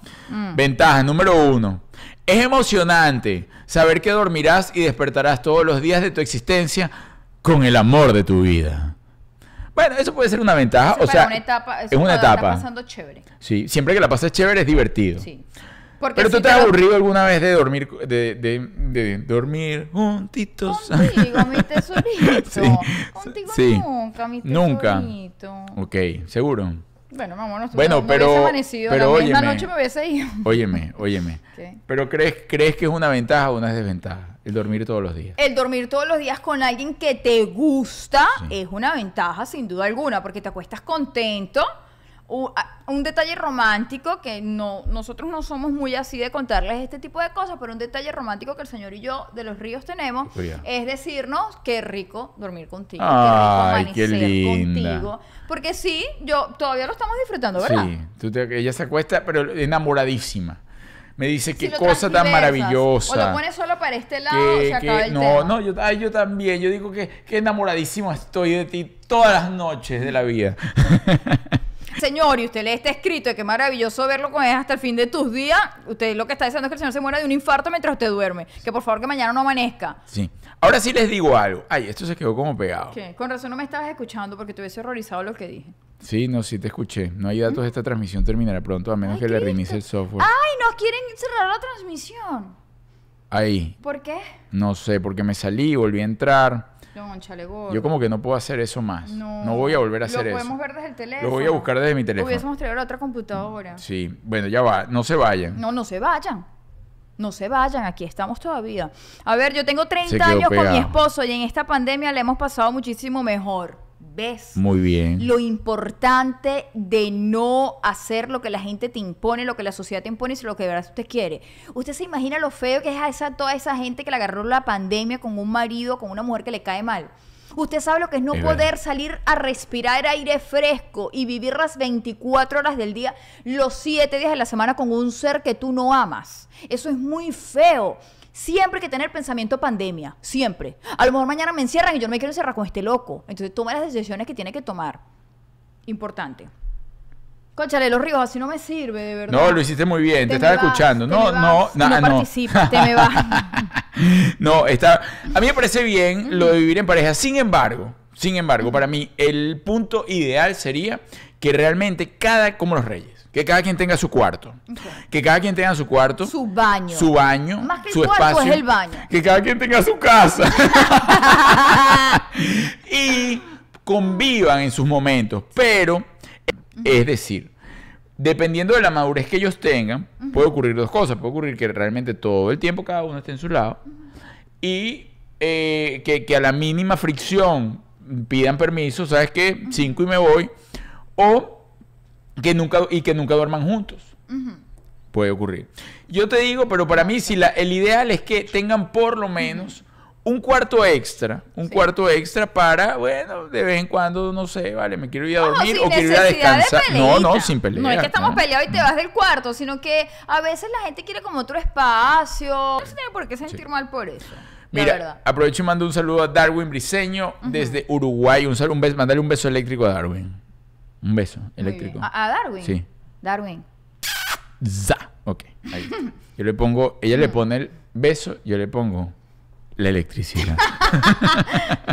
Ventaja número uno. Es emocionante saber que dormirás y despertarás todos los días de tu existencia con el amor de tu vida. Bueno, eso puede ser una ventaja, Eso o sea, una etapa, eso es una etapa. pasando chévere. Sí, siempre que la pases chévere es divertido. Sí. Porque Pero tú te has aburrido alguna vez de dormir, de, de- de dormir juntitos. Contigo, mi tesorito. Sí, Contigo sí. nunca, mi Nunca. tesorito. Ok, seguro. Bueno, no, Bueno, no, no pero- pero la misma noche me hubiese ido. Óyeme, óyeme. ¿Qué? Pero crees, crees que es una ventaja o una desventaja el dormir todos los días. El dormir todos los días con alguien que te gusta Sí. es una ventaja sin duda alguna, porque te acuestas contento. Un detalle romántico que no nosotros no somos muy así de contarles este tipo de cosas, pero un detalle romántico que el señor y yo de los ríos tenemos Cuidado. es decirnos qué rico dormir contigo, Ay, qué qué rico amanecer linda. contigo, porque sí, yo todavía lo estamos disfrutando, ¿verdad? Sí, tú te- ella se acuesta, pero enamoradísima. Me dice Si qué lo cosa tan maravillosa. O lo pones solo para este lado, que- se que- acaba el no, tema. no, yo, ay, yo también. Yo digo que, que enamoradísimo estoy de ti todas las noches de la vida. Señor, y usted lee este escrito de que maravilloso verlo con él hasta el fin de tus días. Usted lo que está diciendo es que el señor se muera de un infarto mientras usted duerme. Que por favor que mañana no amanezca. Sí. Ahora sí les digo algo. Ay, esto se quedó como pegado. ¿Qué? Con razón no me estabas escuchando porque te hubiese horrorizado lo que dije. Sí, no, sí te escuché. No hay datos. Esta transmisión terminará pronto a menos Ay, que le reinicie el software. ¡Ay, nos quieren cerrar la transmisión! Ahí. ¿Por qué? No sé, porque me salí volví a entrar. Don chale gordo. Yo como que no puedo hacer eso más. No, voy a volver a hacer Lo eso. podemos ver desde el teléfono. Lo voy a buscar desde mi teléfono. Hubiésemos traído la otra computadora. Sí, bueno, ya va. No se vayan. No, no se vayan. No se vayan, aquí estamos todavía. A ver, yo tengo 30 quedó años con mi esposo y en esta pandemia le hemos pasado muchísimo mejor. ¿Ves? Muy bien. Lo importante de no hacer lo que la gente te impone, lo que la sociedad te impone, sino lo que de verdad usted quiere. Usted se imagina lo feo que es a esa, toda esa gente que le agarró la pandemia con un marido, con una mujer que le cae mal. Usted sabe lo que es no Es poder verdad. salir a respirar aire fresco y vivir las 24 horas del día, los 7 días de la semana con un ser que tú no amas. Eso es muy feo. Siempre hay que tener pensamiento pandemia, siempre. A lo mejor mañana me encierran y yo no me quiero encerrar con este loco. Entonces toma las decisiones que tiene que tomar. Importante. Conchale, los ríos, así no me sirve, de verdad. No, lo hiciste muy bien. Te, Te estaba vas, escuchando. te No, no, na- no no. participas, te me vas. no, está. A mí me parece bien lo de vivir en pareja. Sin embargo, sin embargo, para mí el punto ideal sería que realmente cada, como los reyes, que cada quien tenga su cuarto, que cada quien tenga su cuarto, Su baño. su baño, Más que el su cuarto, espacio, es el baño. que cada quien tenga su casa. Y convivan en sus momentos, pero es decir, dependiendo de la madurez que ellos tengan, puede ocurrir dos cosas, puede ocurrir que realmente todo el tiempo cada uno esté en su lado y eh, que, que a la mínima fricción pidan permiso, ¿sabes qué? Cinco y me voy, o que nunca, y que nunca duerman juntos. Puede ocurrir. Yo te digo, pero para mí, si la, el ideal es que tengan por lo menos un cuarto extra, un Sí. cuarto extra para, bueno, de vez en cuando, no sé, vale, me quiero ir a dormir o quiero ir a de descansar. No, no, sin pelear. No es que estamos no. peleados y te vas del cuarto, sino que a veces la gente quiere como otro espacio. No se tiene por qué sentir mal por eso. Mira, aprovecho y mando un saludo a Darwin Briseño desde Uruguay. Un saludo, un beso, mandale un beso eléctrico a Darwin. Un beso eléctrico. ¿A, a Darwin? Sí. Darwin. Za. Ok. ahí está. Yo le pongo, ella le pone el beso, yo le pongo la electricidad.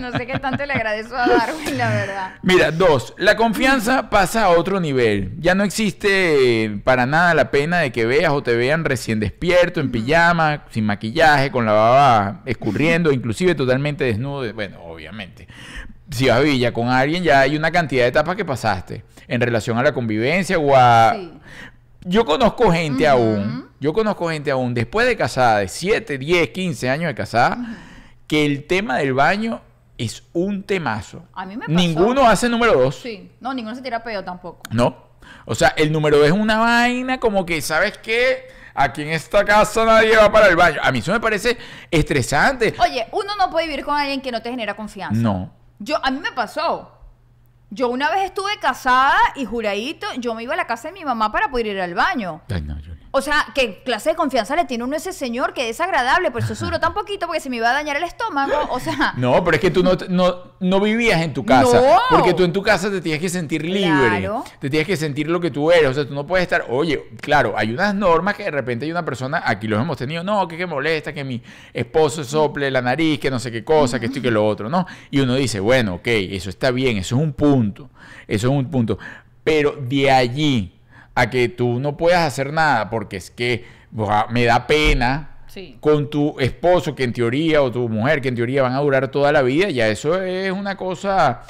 No sé qué tanto le agradezco a Darwin, la verdad. Mira, dos, la confianza pasa a otro nivel. Ya no existe para nada la pena de que veas o te vean recién despierto, en pijama, sin maquillaje, con la baba escurriendo, inclusive totalmente desnudo. Bueno, obviamente. Si vas a ya con alguien, ya hay una cantidad de etapas que pasaste en relación a la convivencia o a... Sí. Yo conozco gente aún, yo conozco gente aún, después de casada, de 7, 10, 15 años de casada, que el tema del baño es un temazo. A mí me pasó. Ninguno hace número dos. Sí. No, ninguno se tira peo tampoco. No. O sea, el número dos es una vaina como que, ¿sabes qué? Aquí en esta casa nadie va para el baño. A mí eso me parece estresante. Oye, uno no puede vivir con alguien que no te genera confianza. No. Yo, a mí me pasó. Yo una vez estuve casada y juradito, yo me iba a la casa de mi mamá para poder ir al baño. Julia. O sea, ¿qué clase de confianza le tiene uno a ese señor que es desagradable? Por eso duró tan poquito porque se me iba a dañar el estómago. O sea, No, pero es que tú no, no, no vivías en tu casa. No. Porque tú en tu casa te tienes que sentir libre. Claro. Te tienes que sentir lo que tú eres. O sea, tú no puedes estar. Oye, claro, hay unas normas que de repente hay una persona, aquí los hemos tenido, no, que, que molesta, que mi esposo sople la nariz, que no sé qué cosa, que esto y que lo otro, ¿no? Y uno dice, bueno, ok, eso está bien, eso es un punto. Eso es un punto. Pero de allí a que tú no puedas hacer nada porque es que me da pena sí. con tu esposo que en teoría o tu mujer que en teoría van a durar toda la vida, ya eso es una cosa...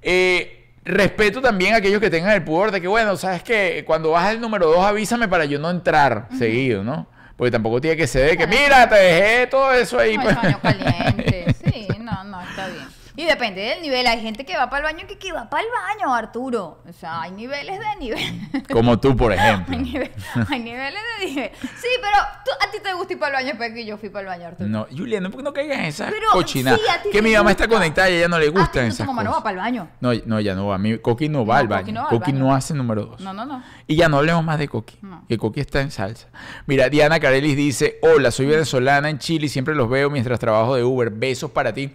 Eh, respeto también a aquellos que tengan el pudor de que, bueno, sabes que cuando vas al número dos avísame para yo no entrar seguido, ¿no? Porque tampoco tiene que ser de que, mira, te dejé todo eso ahí. No, pues". el baño caliente. Sí, no, no, está bien. Y depende del nivel. Hay gente que va para el baño que, que va para el baño, Arturo. O sea, hay niveles de nivel. Como tú, por ejemplo. Hay, nive- hay niveles de nivel. Sí, pero tú- a ti te gusta ir para el baño, pero que yo fui para el baño, Arturo. No, Julia, no, no caigas en esa Pero, cochina. sí, a ti que mi mamá está conectada y a ella no le gustan esas mamá no va para el baño. No, no, ya no va. Mi Coqui no va No, al baño. Coqui no va al Coqui baño. no hace número dos. No, no, no. Y ya no hablemos más de Coqui. No. Que Coqui está en salsa. Mira, Diana Carelis dice: Hola, soy venezolana en Chile y siempre los veo mientras trabajo de Uber. Besos para ti.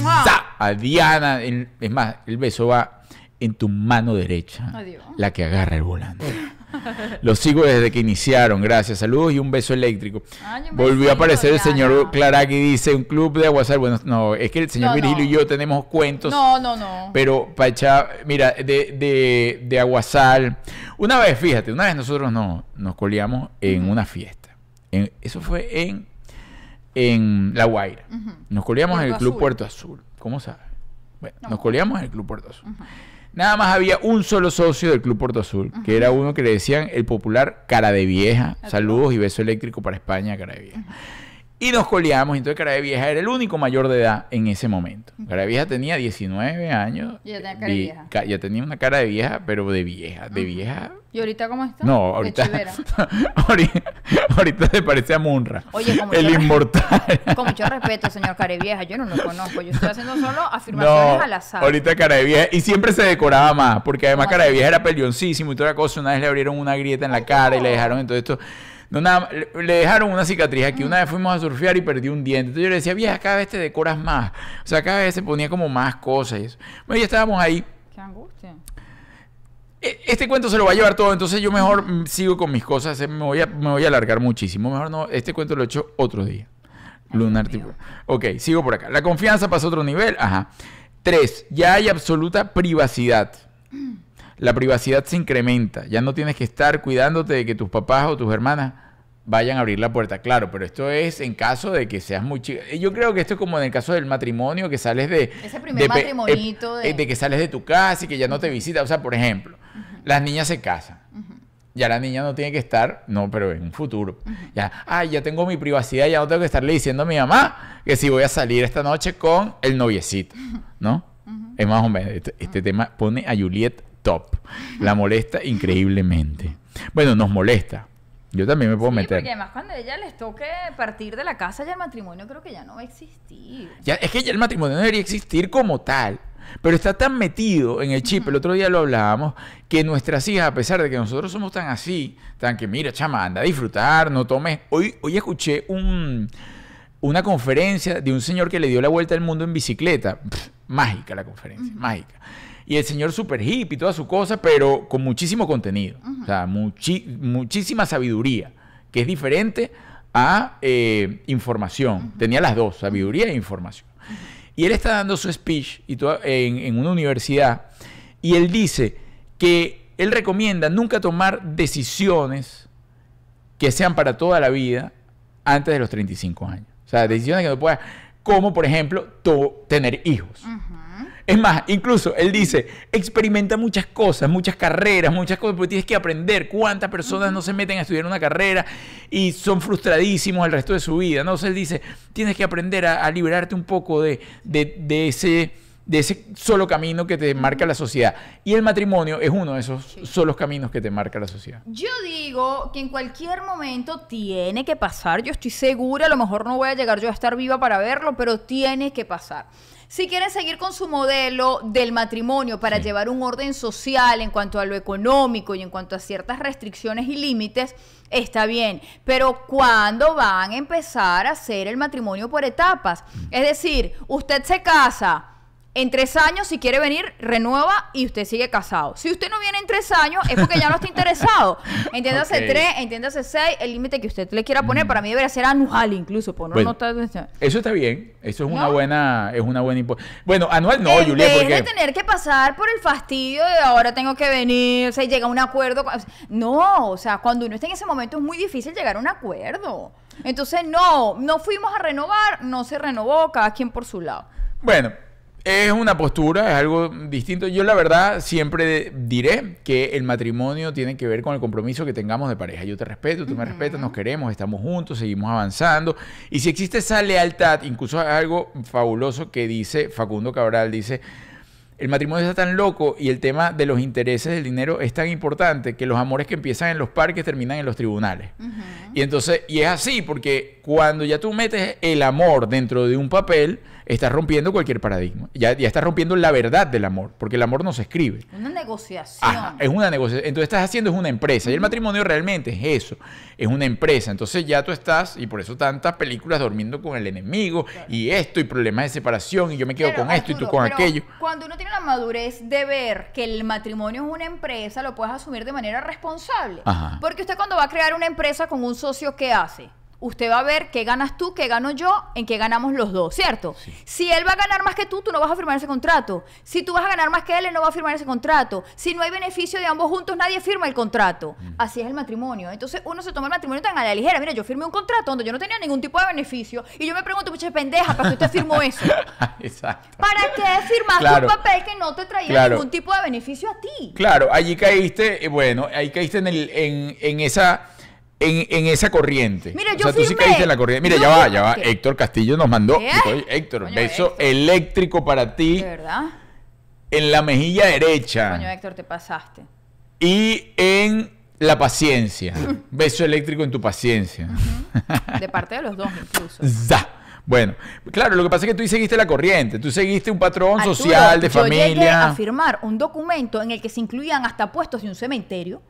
¡Mua! A Diana. Es más, el beso va en tu mano derecha. Adiós. La que agarra el volante. Los sigo desde que iniciaron. Gracias. Saludos y un beso eléctrico. Ay, Volvió a aparecer el señor Diana. Claraki. Dice: Un club de WhatsApp. Bueno, no, es que el señor No, Virgilio no. y yo tenemos cuentos. No, no, no. Pero para echar, mira, de, de, de Aguasal. Una vez, fíjate, una vez nosotros no, nos colíamos en una fiesta. En- eso fue en, en La Guaira. Nos colíamos en el Club Azul. Puerto Azul. ¿Cómo sabes? Bueno, No. nos colíamos en el Club Puerto Azul. Nada más había un solo socio del Club Puerto Azul, que era uno que le decían el popular cara de vieja. Saludos y beso eléctrico para España, cara de vieja. Y nos coleamos, entonces Cara de Vieja era el único mayor de edad en ese momento. Cara de Vieja tenía 19 años. Ya tenía cara de Vi- vieja. ca- ya tenía una cara de vieja, pero de vieja. De vieja. ¿Y ahorita cómo está? No, De ahorita. ahorita, ahorita se parece a Munra. Oye, como el yo- inmortal. Con mucho respeto, señor Carevieja, yo no lo conozco. Yo estoy haciendo solo afirmaciones No, al azar. ahorita cara de vieja. Y siempre se decoraba más, porque además ¿Cómo cara de vieja era pelioncísimo y toda la cosa. Una vez le abrieron una grieta en la cara y le dejaron entonces esto. No, nada, le, dejaron una cicatriz aquí. Una vez fuimos a surfear y perdí un diente. Entonces yo le decía, vieja, cada vez te decoras más. O sea, cada vez se ponía como más cosas y eso. Bueno, ya estábamos ahí. Qué angustia. E- Este cuento se lo va a llevar todo, entonces yo mejor sigo con mis cosas, eh, me voy, a, me voy a alargar muchísimo. Mejor no, este cuento lo he hecho otro día. Lunar tipo. Ok, sigo por acá. La confianza pasa a otro nivel. Ajá. Tres, ya hay absoluta privacidad. La privacidad se incrementa. Ya no tienes que estar cuidándote de que tus papás o tus hermanas vayan a abrir la puerta. Claro, pero esto es en caso de que seas muy chica. Yo creo que esto es como en el caso del matrimonio, que sales de... Ese primer de matrimonito eh, de- de que sales de tu casa y que ya no te visita. O sea, por ejemplo, las niñas se casan. Ya la niña no tiene que estar, no, pero en un futuro. Ya, ay, ya tengo mi privacidad, ya no tengo que estarle diciendo a mi mamá que si voy a salir esta noche con el noviecito, ¿no? Es más o menos, este, este tema pone a Juliet top. La molesta increíblemente. Bueno, nos molesta. Yo también me puedo Sí, meter. porque además cuando a ella les toque partir de la casa, ya el matrimonio creo que ya no va a existir. Ya, es que ya el matrimonio no debería existir como tal. Pero está tan metido en el chip, el otro día lo hablábamos, que nuestras hijas, a pesar de que nosotros somos tan así, tan que mira, chama, anda a disfrutar, no tomes. Hoy, hoy escuché un, una conferencia de un señor que le dio la vuelta al mundo en bicicleta. Pff, mágica la conferencia, mágica. Y el señor super hip y toda su cosa, pero con muchísimo contenido. O sea, muchi- muchísima sabiduría, que es diferente a eh, información. Tenía las dos, sabiduría e información. Y él está dando su speech y toda- en, en una universidad y él dice que él recomienda nunca tomar decisiones que sean para toda la vida antes de los 35 años. O sea, decisiones que no puedas, como por ejemplo tener hijos. Es más, incluso él dice, experimenta muchas cosas, muchas carreras, muchas cosas, porque tienes que aprender cuántas personas no se meten a estudiar una carrera y son frustradísimos el resto de su vida. ¿no? O sea, él dice, tienes que aprender a, a liberarte un poco de, de- de ese, de ese solo camino que te marca la sociedad. Y el matrimonio es uno de esos solos caminos que te marca la sociedad. Yo digo que en cualquier momento tiene que pasar. Yo estoy segura, a lo mejor no voy a llegar yo a estar viva para verlo, pero tiene que pasar. Si quieren seguir con su modelo del matrimonio para Sí. llevar un orden social en cuanto a lo económico y en cuanto a ciertas restricciones y límites, está bien. Pero ¿cuándo van a empezar a hacer el matrimonio por etapas? Es decir, usted se casa. En tres años, si quiere venir, renueva y usted sigue casado. Si usted no viene en tres años, es porque ya no está interesado. Entiéndase tres, entiéndase seis, el límite que usted le quiera poner, para mí debería ser anual incluso, pues no, Bueno. no está... Eso está bien, eso es una buena, es una buena Bueno, anual no, en Julia, vez porque de tener que pasar por el fastidio de ahora tengo que venir, o sea, llega a un acuerdo. No, o sea, cuando uno está en ese momento es muy difícil llegar a un acuerdo. Entonces, no, no fuimos a renovar, no se renovó, cada quien por su lado. Bueno, es una postura, es algo distinto. Yo la verdad siempre diré que el matrimonio tiene que ver con el compromiso que tengamos de pareja. Yo te respeto, tú me respetas, nos queremos, estamos juntos, seguimos avanzando. Y si existe esa lealtad, incluso hay algo fabuloso que dice Facundo Cabral, dice, el matrimonio está tan loco y el tema de los intereses del dinero es tan importante que los amores que empiezan en los parques terminan en los tribunales. Y entonces, y es así, porque cuando ya tú metes el amor dentro de un papel, estás rompiendo cualquier paradigma. Ya, ya estás rompiendo la verdad del amor, porque el amor no se escribe. Una negociación. Ajá, es una negociación. Entonces estás haciendo es una empresa. Y el matrimonio realmente es eso. Es una empresa. Entonces ya tú estás, y por eso tantas películas durmiendo con el enemigo, y esto, y problemas de separación, y yo me quedo Pero, con esto y tú con pero aquello. Cuando uno tiene la madurez de ver que el matrimonio es una empresa, lo puedes asumir de manera responsable. Ajá. Porque usted cuando va a crear una empresa con un socio, ¿qué hace? Usted va a ver qué ganas tú, qué gano yo, en qué ganamos los dos, ¿cierto? Si él va a ganar más que tú, tú no vas a firmar ese contrato. Si tú vas a ganar más que él, él no va a firmar ese contrato. Si no hay beneficio de ambos juntos, nadie firma el contrato. Mm. Así es el matrimonio. Entonces uno se toma el matrimonio tan a la ligera. Mira, yo firmé un contrato donde yo no tenía ningún tipo de beneficio y yo me pregunto, mucha pendeja, ¿para qué usted firmó eso? Exacto. ¿Para qué firmaste Claro. un papel que no te traía Claro. ningún tipo de beneficio a ti? Claro, allí caíste, eh, bueno, ahí caíste en, el, en, en esa... En, en esa corriente. Mira, o yo sea, tú sí caíste en la corriente. Mira, ya va, ya va. ¿Qué? Héctor Castillo nos mandó. ¿Qué? Dijo, "Oye, Héctor, Coño, beso Héctor. eléctrico para ti ¿De verdad? en la mejilla derecha. Coño, Héctor, te pasaste. y en la paciencia. Beso eléctrico en tu paciencia. De parte de los dos, incluso. ¡Za! Bueno, claro, lo que pasa es que tú seguiste la corriente, tú seguiste un patrón Arturo, social, de yo llegué a familia. firmar un documento en el que se incluían hasta puestos de un cementerio.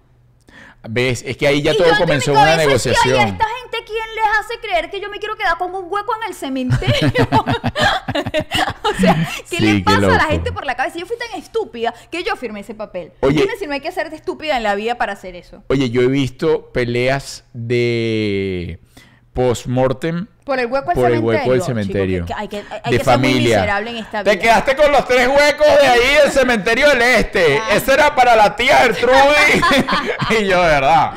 ¿Ves? Es que ahí ya Y todo comenzó una negociación. ¿y a esta gente quién les hace creer que yo me quiero quedar con un hueco en el cementerio? o sea, ¿qué Sí, le qué pasa a la gente por la cabeza? Yo fui tan estúpida que yo firmé ese papel. Oye. Dime si no hay que ser estúpida en la vida para hacer eso. Oye, yo he visto peleas de post-mortem Por el hueco del por el cementerio. hueco del Chico, cementerio. que- que hay que, hay de que ser muy familia. miserable en esta vida. Te quedaste con los tres huecos de ahí del cementerio del este. Ah. Ese era para la tía Gertrudis. y yo, de verdad.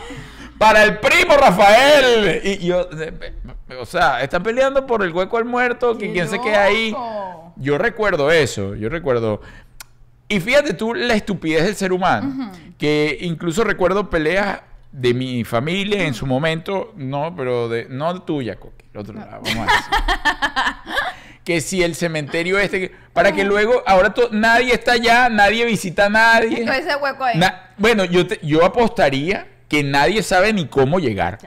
Para el primo Rafael. Y yo, o sea, están peleando por el hueco al muerto, que ¡Qué quien se queda ahí. Yo recuerdo eso, yo recuerdo. Y fíjate tú la estupidez del ser humano, que incluso recuerdo peleas de mi familia en su momento, no, pero de, no tuya, Coqui, el otro lado, vamos a decir. que si el cementerio este, para que luego, ahora to- nadie está allá, nadie visita a nadie. Ese hueco ahí. Na- bueno, yo, te- yo apostaría que nadie sabe ni cómo llegar.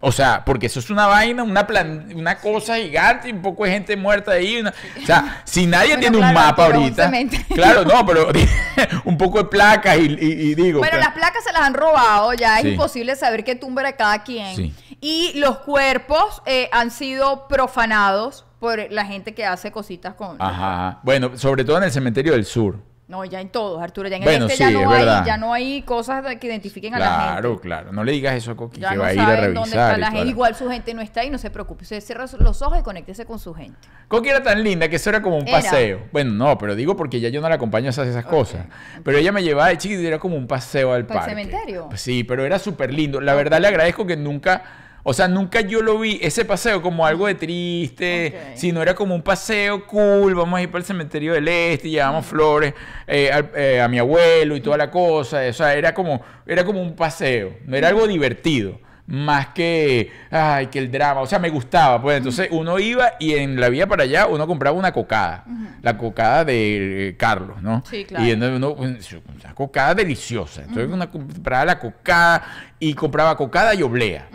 O sea, porque eso es una vaina, una plan, una cosa gigante, un poco de gente muerta ahí. una- o sea, si nadie Bueno, tiene un mapa un ahorita. Claro, no, pero un poco de placas y, y- y digo. Bueno, pero- las placas se las han robado, ya es Sí. imposible saber qué tumba era cada quien. Sí. Y los cuerpos eh, han sido profanados por la gente que hace cositas con... Ajá. Bueno, sobre todo en el cementerio del sur. No, ya en todos, Arturo. Ya en Bueno, el este sí, ya, no hay, verdad. ya no hay cosas que identifiquen a la Claro, gente. claro. No le digas eso a Coqui, Ya que no va a ir a revisar. dónde está la gente. Igual su gente no está ahí, no se preocupe. Usted cierra los ojos y conéctese con su gente. Coqui era tan linda que eso era como un Era. paseo. Bueno, no, pero digo porque ya yo no la acompaño a hacer esas cosas. Pero ella me llevaba de chiquita y era como un paseo al ¿Para el parque. cementerio? Sí, pero era súper lindo. La verdad le agradezco que nunca... O sea, nunca yo lo vi, ese paseo, como algo de triste, sino era como un paseo cool, vamos a ir para el cementerio del este, y llevamos flores eh, eh, a mi abuelo y toda la cosa, o sea, era como, era como un paseo, no era algo divertido, más que, ay, que el drama, o sea, me gustaba, pues entonces uno iba y en la vía para allá uno compraba una cocada, la cocada de eh, Carlos, ¿no? Sí, claro. Y entonces uno, una cocada deliciosa, entonces uno compraba la cocada y compraba cocada y oblea.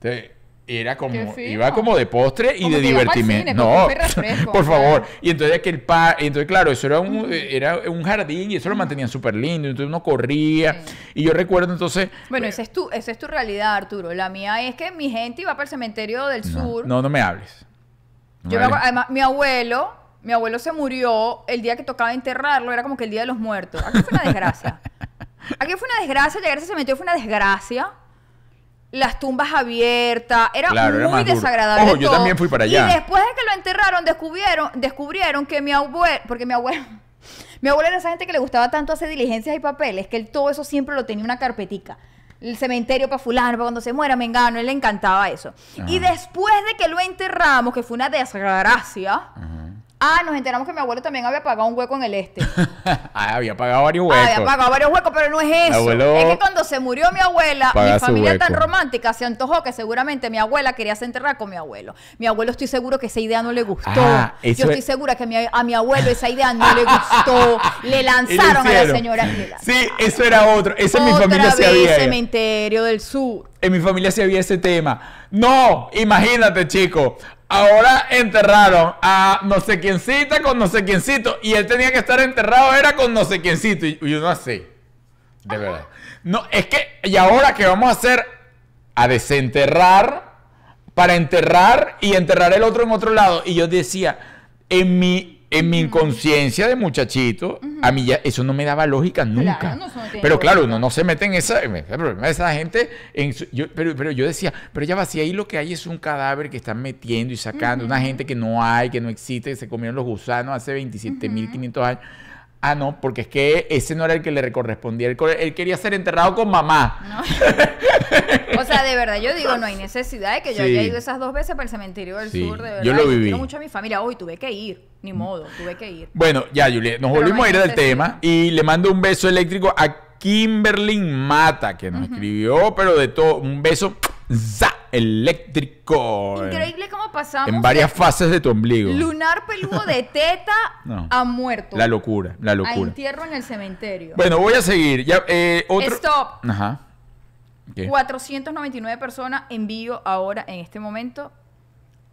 Entonces, era como, iba como de postre y Como de que cine, no, refresco, por favor. Y entonces aquel pa, y entonces claro, eso era un, era un jardín y eso lo mantenían súper lindo. Entonces uno corría. Sí. Y yo recuerdo entonces. Bueno, esa es, tu, esa es tu realidad, Arturo. La mía es que mi gente iba para el cementerio del no, sur. no, no me hables. No Yo me acuerdo- además, mi abuelo, mi abuelo se murió el día que tocaba enterrarlo, era como que el día de los muertos. Aquí fue una desgracia. Aquí fue una desgracia, llegar a ese cementerio fue una desgracia. Las tumbas abiertas, era Claro, muy desagradable. Ojo, yo también fui para allá. Y después de que lo enterraron, descubrieron, descubrieron que mi abuelo, porque mi abuelo, mi abuelo era esa gente que le gustaba tanto hacer diligencias y papeles, que él todo eso siempre lo tenía en una carpetica. El cementerio para fulano, para cuando se muera, me engano, él le encantaba eso. Y después de que lo enterramos, que fue una desgracia, ah, nos enteramos que mi abuelo también había pagado un hueco en el este. Ah, había pagado varios Ah, huecos. había pagado varios huecos, pero no es eso. Abuelo es que cuando se murió mi abuela, paga mi familia tan romántica se antojó que seguramente mi abuela quería se enterrar con mi abuelo. Mi abuelo estoy seguro que esa idea no le gustó. Ah, Yo estoy es- segura que a mi, a mi abuelo esa idea no le gustó. Le lanzaron a la señora. Sí, eso era otro. Ese en mi familia se había. cementerio del sur. En mi familia se había ese tema. No, imagínate, chico. Ahora enterraron a no sé quiéncita con no sé quiéncito. Y él tenía que estar enterrado, era con no sé quiéncito. Y, y uno así. De verdad. No, es que, ¿y ahora qué vamos a hacer? A desenterrar para enterrar y enterrar el otro en otro lado. Y yo decía, en mi, en mi inconsciencia de muchachito, a mí ya eso no me daba lógica nunca. no pero claro, uno no se mete en esa. El problema de esa gente. En su- yo- pero, pero yo decía, pero ya va, si ahí lo que hay es un cadáver que están metiendo y sacando, una gente que no hay, que no existe, que se comieron los gusanos hace 27.500 años. Ah, no, porque es que ese no era el que le correspondía. Él, quería ser enterrado con mamá. O sea, de verdad, yo digo, no hay necesidad de que yo Sí. haya ido esas dos veces para el cementerio del Sí, sur, de verdad. yo lo viví. Quiero mucho a mi familia. Hoy tuve que ir, ni modo, tuve que ir. Bueno, ya, Julia, nos Pero volvimos no a ir del tema y le mando un beso eléctrico a Kimberly Mata, que nos escribió, pero de todo, un beso za, eléctrico. Increíble cómo pasamos En varias fases de tu ombligo. lunar peludo de teta No. a muerto. La locura, la A locura. entierro en el cementerio. Bueno, voy a seguir. Ya, eh, otro... Stop. Ajá. ¿Qué? 499 personas en vivo ahora, en este momento.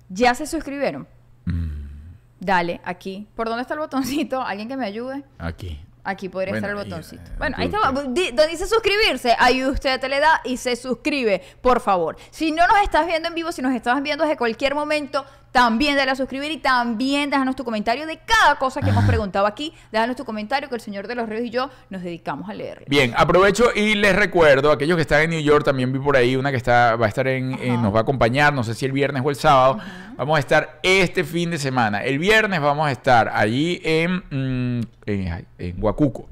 ¿Ya se suscribieron? Mm. Dale, aquí. ¿Por dónde está el botoncito? ¿Alguien que me ayude? Aquí. Aquí podría Bueno, estar el botoncito. eh, bueno, ahí está. Donde dice suscribirse, ahí usted te le da y se suscribe, por favor. Si no nos estás viendo en vivo, si nos estás viendo desde cualquier momento, también dale a suscribir y también déjanos tu comentario de cada cosa que hemos preguntado aquí. Déjanos tu comentario que el señor de los ríos y yo nos dedicamos a leerlo. Bien, aprovecho y les recuerdo, aquellos que están en New York, también vi por ahí una que está, va a estar en, en- nos va a acompañar, no sé si el viernes o el sábado. Vamos a estar este fin de semana. El viernes vamos a estar allí en, mm, en, en Huacuco.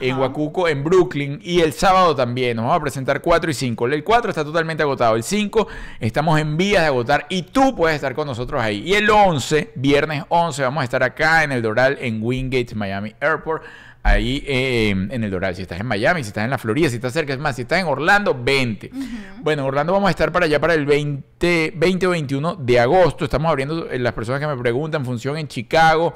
En. Huacuco, en Brooklyn. Y el sábado también. Nos vamos a presentar 4 y 5. El 4 está totalmente agotado. El 5 estamos en vías de agotar y tú puedes estar con nosotros ahí. Y el 11, viernes 11, vamos a estar acá en el Doral, en Wingate, Miami Airport. Ahí eh, en el Doral, si estás en Miami, si estás en la Florida, si estás cerca, es más, si estás en Orlando, 20. Bueno, en Orlando vamos a estar para allá para el 20, 20 o 21 de agosto. Estamos abriendo eh, las personas que me preguntan, función en Chicago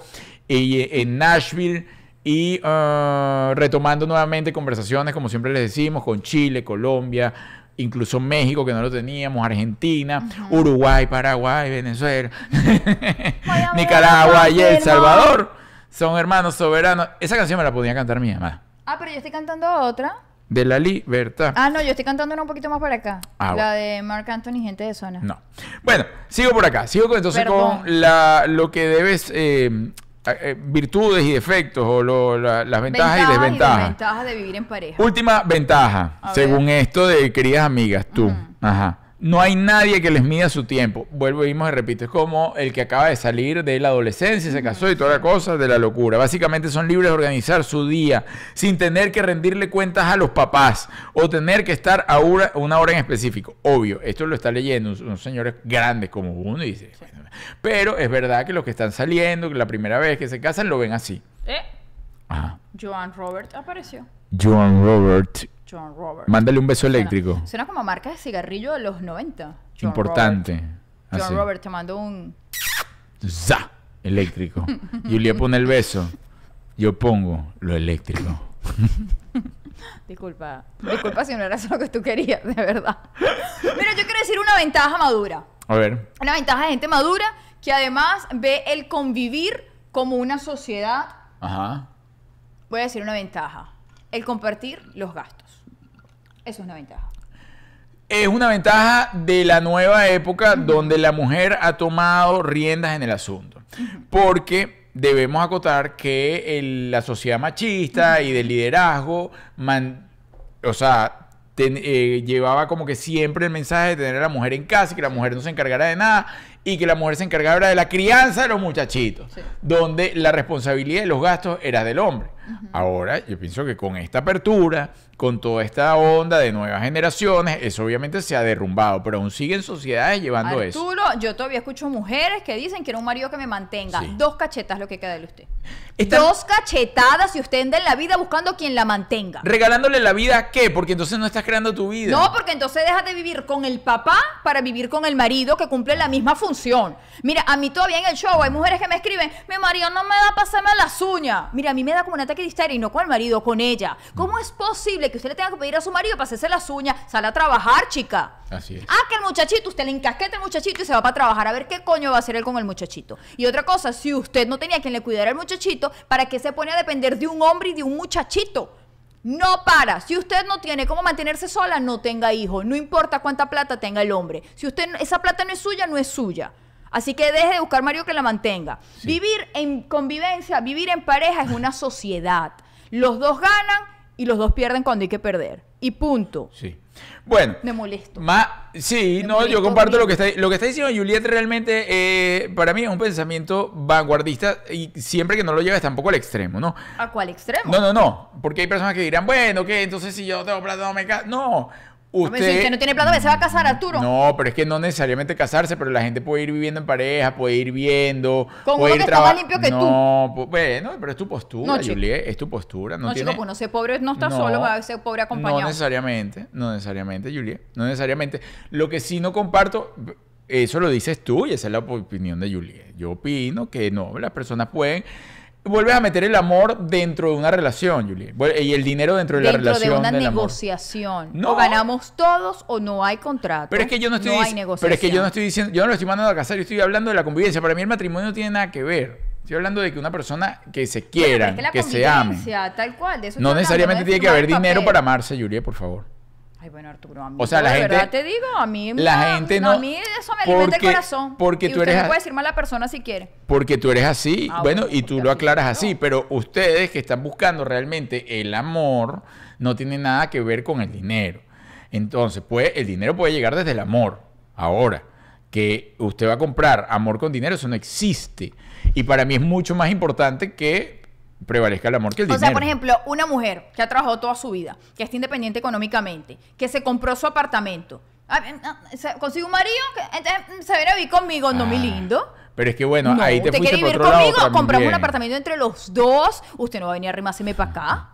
y eh, en Nashville. Y ah, retomando nuevamente conversaciones, como siempre les decimos, con Chile, Colombia, incluso México, que no lo teníamos, Argentina, Uruguay, Paraguay, Venezuela, Nicaragua y El Salvador. Son hermanos soberanos. Esa canción me la podía cantar mi mamá. Ah, pero yo estoy cantando otra. de la libertad. Ah, no, yo estoy cantando una un poquito más para acá. Ah, la de Mark Anthony, gente de zona. No. Bueno, sigo por acá. Sigo entonces Perdón. con la, lo que debes, eh, virtudes y defectos o lo- la- las ventajas, y desventajas. desventajas de vivir en pareja. Última ventaja, A según ver. esto de queridas amigas, tú. Ajá. No hay nadie que les mida su tiempo. Vuelvo y repito, es como el que acaba de salir de la adolescencia, se casó y toda la cosa de la locura. Básicamente son libres de organizar su día sin tener que rendirle cuentas a los papás o tener que estar a una, una hora en específico. Obvio, esto lo está leyendo unos, señores grandes como uno y dice, pero es verdad que los que están saliendo, que la primera vez que se casan lo ven así. Eh, Ajá. Joan Robert apareció. John Robert, John Robert. mándale un beso eléctrico. Suena, como marca de cigarrillo de los 90. John Importante. Robert. John Así. Robert, te mando un... ¡Za! Eléctrico. Julia pone el beso. Yo pongo lo eléctrico. Disculpa. Disculpa si no era eso lo que tú querías, de verdad. Mira, yo quiero decir una ventaja madura. A ver. Una ventaja de gente madura que además ve el convivir como una sociedad. Ajá. Voy a decir una ventaja. El compartir los gastos. Eso es una ventaja. Es una ventaja de la nueva época donde la mujer ha tomado riendas en el asunto. Porque debemos acotar que el- la sociedad machista y del liderazgo, man- o sea, ten- eh, llevaba como que siempre el mensaje de tener a la mujer en casa y que la mujer no se encargara de nada y que la mujer se encargara de la crianza de los muchachitos, Sí. donde la responsabilidad de los gastos era del hombre. Ahora, yo pienso que con esta apertura, con toda esta onda de nuevas generaciones, eso obviamente se ha derrumbado, pero aún siguen sociedades llevando eso. Arturo, yo todavía escucho mujeres que dicen que era un marido que me mantenga. Sí. Dos cachetas lo que queda de usted. Dos cachetadas y usted anda en la vida buscando quien la mantenga. Regalándole la vida a qué? Porque entonces no estás creando tu vida. No, porque entonces dejas de vivir con el papá para vivir con el marido que cumple la misma función. Mira, a mí todavía en el show hay mujeres que me escriben, mi marido no me da para hacerme las uñas. Mira, a mí me da como un ataque de histeria y no con el marido, con ella. ¿Cómo es posible que usted le tenga que pedir a su marido para hacerse las uñas? Sale a trabajar, chica. Así es. Ah, que el muchachito, usted le encasqueta el muchachito y se va para trabajar a ver qué coño va a hacer él con el muchachito. Y otra cosa, si usted no tenía quien le cuidara al muchachito, ¿para qué se pone a depender de un hombre y de un muchachito? No para. Si usted no tiene cómo mantenerse sola, no tenga hijos. No importa cuánta plata tenga el hombre. Si usted esa plata no es suya, no es suya. Así que deje de buscar marido que la mantenga. Sí. Vivir en convivencia, vivir en pareja es una sociedad. Los dos ganan y los dos pierden cuando hay que perder. Y punto. Sí. Bueno. Me molesto. Ma- sí, Me no, yo comparto lo que está lo que está diciendo Juliet realmente eh, para mí es un pensamiento vanguardista y siempre que no lo lleves tampoco al extremo, ¿no? ¿A cuál extremo? No, no, no, porque hay personas que dirán, bueno, ¿qué? Entonces si yo tengo plata no me caso. No, Hombre, si usted no tiene plata, ¿se va a casar, Arturo? No, pero es que no necesariamente casarse, pero la gente puede ir viviendo en pareja, puede ir viendo, Con puede uno ir que está más limpio que tú. No, bueno, pero es tu postura, No. Juliet, es tu postura, no, No, tiene chico, pues no ser pobre no está No, solo, va a ser pobre acompañado. No necesariamente, no necesariamente, Juliet, no necesariamente. Lo que sí no comparto, eso lo dices tú y esa es la opinión de Juliet. Yo opino que no, las personas pueden... Vuelves a meter el amor dentro de una relación, Juliet. Vuel- Y el dinero dentro de la Dentro de relación. una negociación. No. O ganamos todos o no hay contrato. Pero es que yo no estoy No hay negociación. pero es que yo no estoy diciendo, yo no lo estoy mandando a casar, yo estoy hablando de la convivencia. Para mí el matrimonio no tiene nada que ver. Estoy hablando de que una persona que se Bueno, quiera, es que, la que se ame. tal cual, de eso No necesariamente hablando, tiene que haber dinero para amarse, Juliet, por favor. Ay, bueno, Arturo, a mí, O sea, la de gente- verdad te digo, a mí, la no, gente no, A mí eso me alimenta porque- el corazón. porque y tú usted eres no puede decir mal a la persona si quiere. Porque tú eres así, Ah, bueno, bueno, y tú porque lo aclaras así, pero ustedes que están buscando realmente el amor no tienen nada que ver con el dinero. Entonces, pues, el dinero puede llegar desde el amor. Ahora, que usted va a comprar amor con dinero, eso no existe. Y para mí es mucho más importante que prevalezca el amor que el O dinero. sea, por ejemplo, una mujer que ha trabajado toda su vida, que está independiente económicamente, que se compró su apartamento, ah, eh, ah, consigue un marido que entonces, se viene a vivir conmigo, no, mi Ah, lindo. Pero es que bueno, no, ahí te usted fuiste quiere por vivir lado conmigo, compramos un apartamento entre los dos, usted no va a venir a arrimárseme para acá.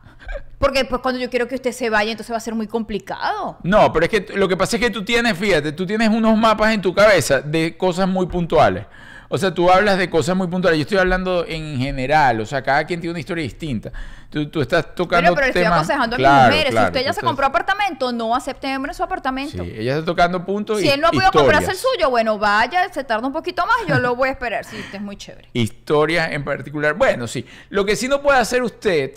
Porque pues cuando yo quiero que usted se vaya, entonces va a ser muy complicado. No, pero es que lo que pasa es que tú tienes, fíjate, tú tienes unos mapas en tu cabeza de cosas muy puntuales. O sea, tú hablas de cosas muy puntuales. Yo estoy hablando en general. O sea, cada quien tiene una historia distinta. Tú, tú estás tocando Pero, pero le estoy temas... aconsejando a Claro, mis mujeres. claro, si usted ya se compró apartamento, no acepte hombre en su apartamento. Sí, ella está tocando puntos Si él no ha podido comprarse el suyo, bueno, vaya, se tarda un poquito más, yo lo voy a esperar. Sí, usted es muy chévere. Historias en particular. Bueno, sí. Lo que sí no puede hacer usted,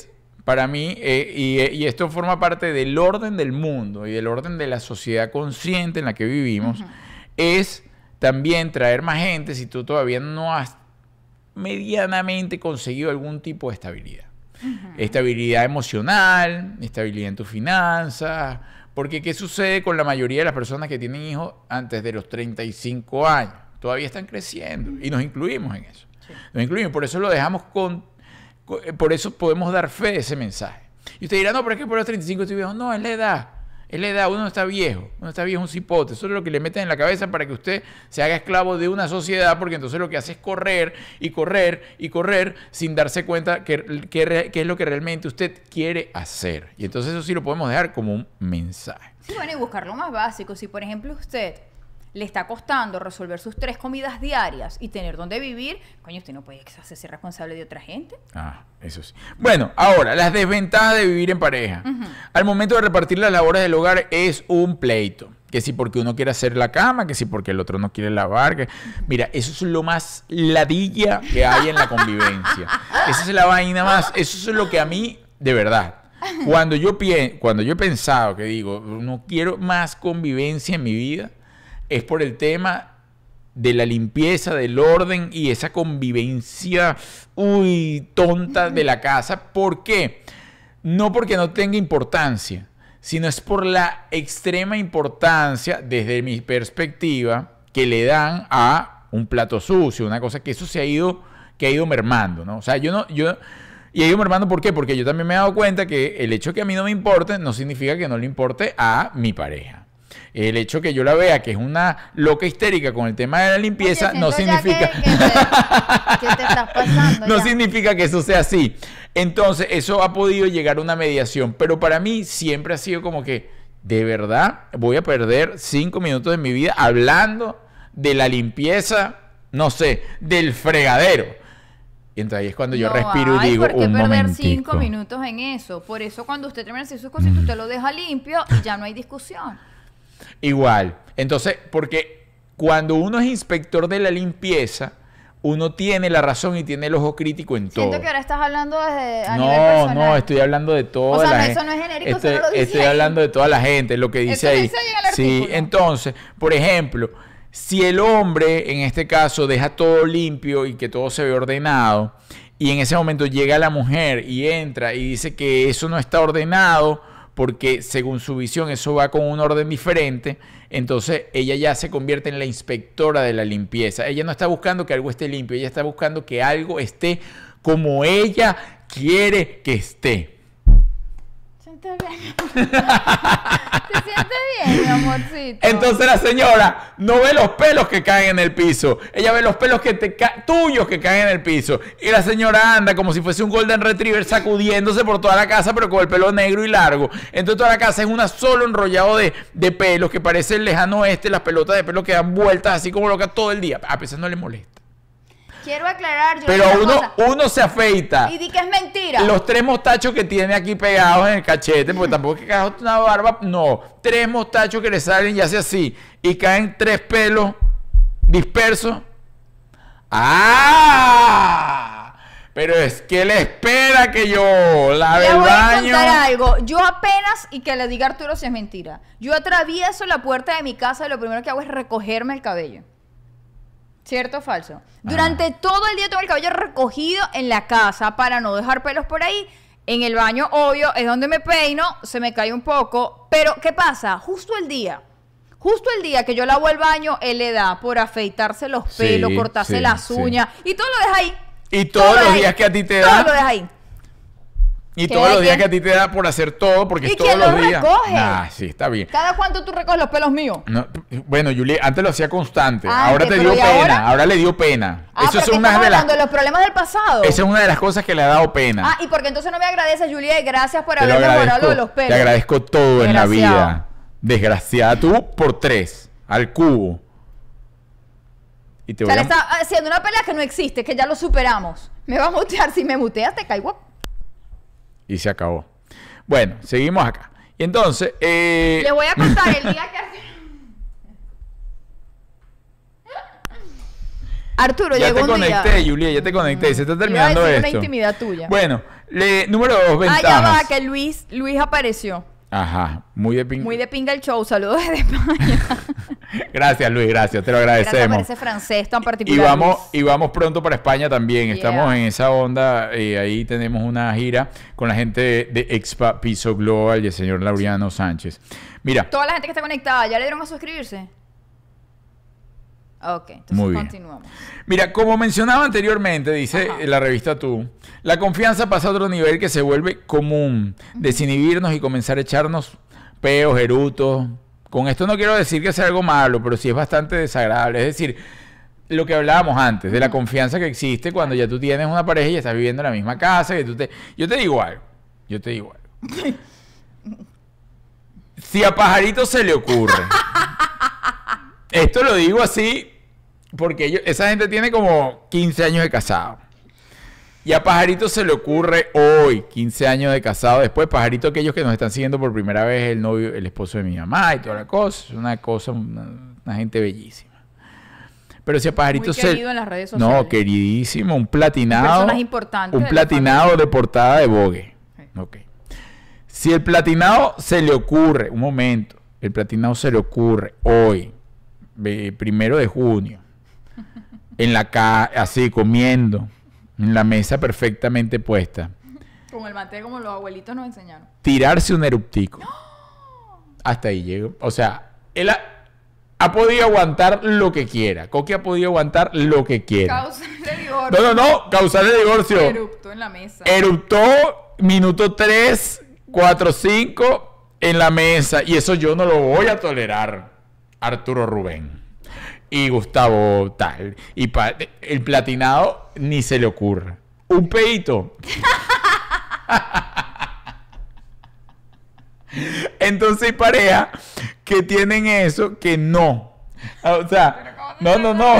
para mí, eh, y, eh, y esto forma parte del orden del mundo y del orden de la sociedad consciente en la que vivimos, es también traer más gente si tú todavía no has medianamente conseguido algún tipo de estabilidad. Estabilidad emocional, estabilidad en tus finanzas. Porque ¿qué sucede con la mayoría de las personas que tienen hijos antes de los 35 años? Todavía están creciendo y nos incluimos en eso. Nos incluimos, por eso lo dejamos con, con- por eso podemos dar fe de ese mensaje. Y usted dirá, no, pero es que por los 35 estoy viejo. No, es la edad. Es la edad, uno no está viejo, uno está viejo, un cipote. Eso es lo que le meten en la cabeza para que usted se haga esclavo de una sociedad, porque entonces lo que hace es correr y correr y correr sin darse cuenta que es lo que realmente usted quiere hacer. Y entonces eso sí lo podemos dejar como un mensaje. Sí, bueno, y buscar lo más básico. Si, por ejemplo, usted le está costando resolver sus tres comidas diarias y tener dónde vivir, coño, usted no puede hacerse responsable de otra gente. Ah, eso sí. Bueno, ahora, las desventajas de vivir en pareja. Al momento de repartir las labores del hogar es un pleito. Que si porque uno quiere hacer la cama, que si porque el otro no quiere lavar. Que... Mira, eso es lo más ladilla que hay en la convivencia. Esa es la vaina más. Eso es lo que a mí, de verdad. Cuando yo, pie- cuando yo he pensado que digo, no quiero más convivencia en mi vida, es por el tema de la limpieza, del orden y esa convivencia, uy, tonta de la casa. ¿Por qué? No porque no tenga importancia, sino es por la extrema importancia, desde mi perspectiva, que le dan a un plato sucio, una cosa que eso se ha ido, que ha ido mermando, ¿no? O sea, yo no, yo, y ha ido mermando, ¿por qué? Porque yo también me he dado cuenta que el hecho que a mí no me importe no significa que no le importe a mi pareja. El hecho que yo la vea que es una loca histérica con el tema de la limpieza Oye, no significa... Que, que te, que te estás pasando. no ya. significa que eso sea así. Entonces, eso ha podido llegar a una mediación. Pero para mí siempre ha sido como que, de verdad, voy a perder cinco minutos de mi vida hablando de la limpieza, no sé, del fregadero. Y entonces ahí es cuando yo No respiro y digo, por qué un perder momentico. cinco minutos en eso. Por eso cuando usted termina de hacer sus cositas, usted lo deja limpio y ya no hay discusión. Igual. Entonces, porque cuando uno es inspector de la limpieza, uno tiene la razón y tiene el ojo crítico en todo. Siento que ahora estás hablando desde a nivel No, personal. no, estoy hablando de toda O sea, la no, gente. eso no es genérico, estoy, solo lo dice estoy ahí. hablando de toda la gente, lo que dice Eso ahí. dice sí, entonces, por ejemplo, si el hombre en este caso deja todo limpio y que todo se ve ordenado, y en ese momento llega la mujer y entra y dice que eso no está ordenado, porque según su visión eso va con un orden diferente, entonces ella ya se convierte en la inspectora de la limpieza. Ella no está buscando que algo esté limpio, ella está buscando que algo esté como ella quiere que esté. Bien. ¿Te sientes bien, mi amorcito? Entonces la señora no ve los pelos que caen en el piso. Ella ve los pelos que te tuyos que caen en el piso. Y la señora anda como si fuese un golden retriever sacudiéndose por toda la casa, pero con el pelo negro y largo. Entonces toda la casa es una solo enrollado de, de pelos que parece el lejano oeste. Las pelotas de pelo que dan vueltas así como locas todo el día. A pesar no le molesta. Quiero aclarar yo Pero uno, cosa. uno se afeita. Y di que es mentira. Los tres mostachos que tiene aquí pegados en el cachete, porque tampoco es que caiga una barba, no. Tres mostachos que le salen y hace así. Y caen tres pelos dispersos. ¡Ah! Pero es que le espera que yo lave el voy a baño. contar algo. Yo apenas, y que le diga a Arturo si es mentira, yo atravieso la puerta de mi casa y lo primero que hago es recogerme el cabello. ¿Cierto o falso? Durante todo el día tengo el cabello recogido en la casa para no dejar pelos por ahí. En el baño, obvio, es donde me peino, se me cae un poco. Pero, ¿qué pasa? Justo el día, justo el día que yo lavo el baño, él le da por afeitarse los Sí, pelos, cortarse sí, las sí. uñas y todo lo deja ahí. Y Todo todos lo los ahí. días que a ti te Todo da. lo deja ahí. Y ¿Qué todos los días que- a ti te da por hacer todo, porque ¿Y es todos quién los los días. recoge? Ah, sí, está bien. ¿Cada cuánto tú recoges los pelos míos? No, bueno, Julie, antes lo hacía constante. Ahora te dio ¿y pena. ahora? Ahora? le dio pena. Ah, Eso es una de las, de los problemas del pasado. esa es una de las cosas que le ha dado pena. Ah, y porque entonces no me agradeces, Julia, y gracias por haber mejorado lo de los pelos. Te agradezco todo en la vida. Desgraciada tú por tres. Al cubo. Y te O voy sea, le a... está haciendo una pelea que no existe, que ya lo superamos. Me va a mutear. Si me muteas, te caigo. Y se acabó. Bueno, seguimos acá. Y entonces, eh, Le voy a contar el día que... Arturo, ya llegó te un día... conecté, Julia, ya te conecté. Se está Iba a terminando decir esto. una intimidad tuya. Bueno, Le- número dos, Ah, ventajas. ya va, que Luis, Luis apareció. Ajá, muy de ping. Muy de pinga el show. Saludos desde España. Gracias, Luis, gracias, te lo Gracias agradecemos. ese francés tan Y particular. vamos, Luis. y vamos pronto para España también. Yeah. Estamos en esa onda. eh, ahí tenemos una gira con la gente de, de Expa Piso Global y el señor Laureano Sánchez. Mira, Toda la gente que está conectada, ¿ya le dieron a suscribirse? Ok, entonces Muy bien. continuamos. Mira, como mencionaba anteriormente, dice Ajá. la revista Tú, la confianza pasa a otro nivel que se vuelve común, desinhibirnos y comenzar a echarnos peos, erutos. Con esto no quiero decir que sea algo malo, pero sí es bastante desagradable. Es decir, lo que hablábamos antes, de la confianza que existe cuando ya tú tienes una pareja y estás viviendo en la misma casa, que tú te... Yo te digo algo, yo te digo algo. Si a Pajarito se le ocurre esto lo digo así porque ellos- esa gente tiene como 15 años de casado. Y a Pajarito se le ocurre hoy, 15 años de casado después. Pajarito, aquellos que nos están siguiendo por primera vez, el novio, el esposo de mi mamá y toda la cosa. Es una cosa, una, una gente bellísima. Pero si a Pajarito Muy se. querido en las redes sociales. No, queridísimo, un platinado. Un platinado de portada de Vogue. Sí. Ok. Si el platinado se le ocurre, un momento, el platinado se le ocurre hoy, primero de junio, en la casa, así comiendo, en la mesa perfectamente puesta, Con el mantel como los abuelitos nos enseñaron. tirarse un eruptico. Hasta ahí llegó. O sea, él ha, ha podido aguantar lo que quiera. Coqui ha podido aguantar lo que quiera. Divorcio. No, no, no, causar el divorcio. Eruptó en la mesa. Eruptó minuto 3, 4, 5 en la mesa. Y eso yo no lo voy a tolerar. Arturo Rubén. Y Gustavo tal. Y pa- el platinado ni se le ocurre. Un peito. Entonces hay parejas que tienen eso que no. O sea, no, no, no.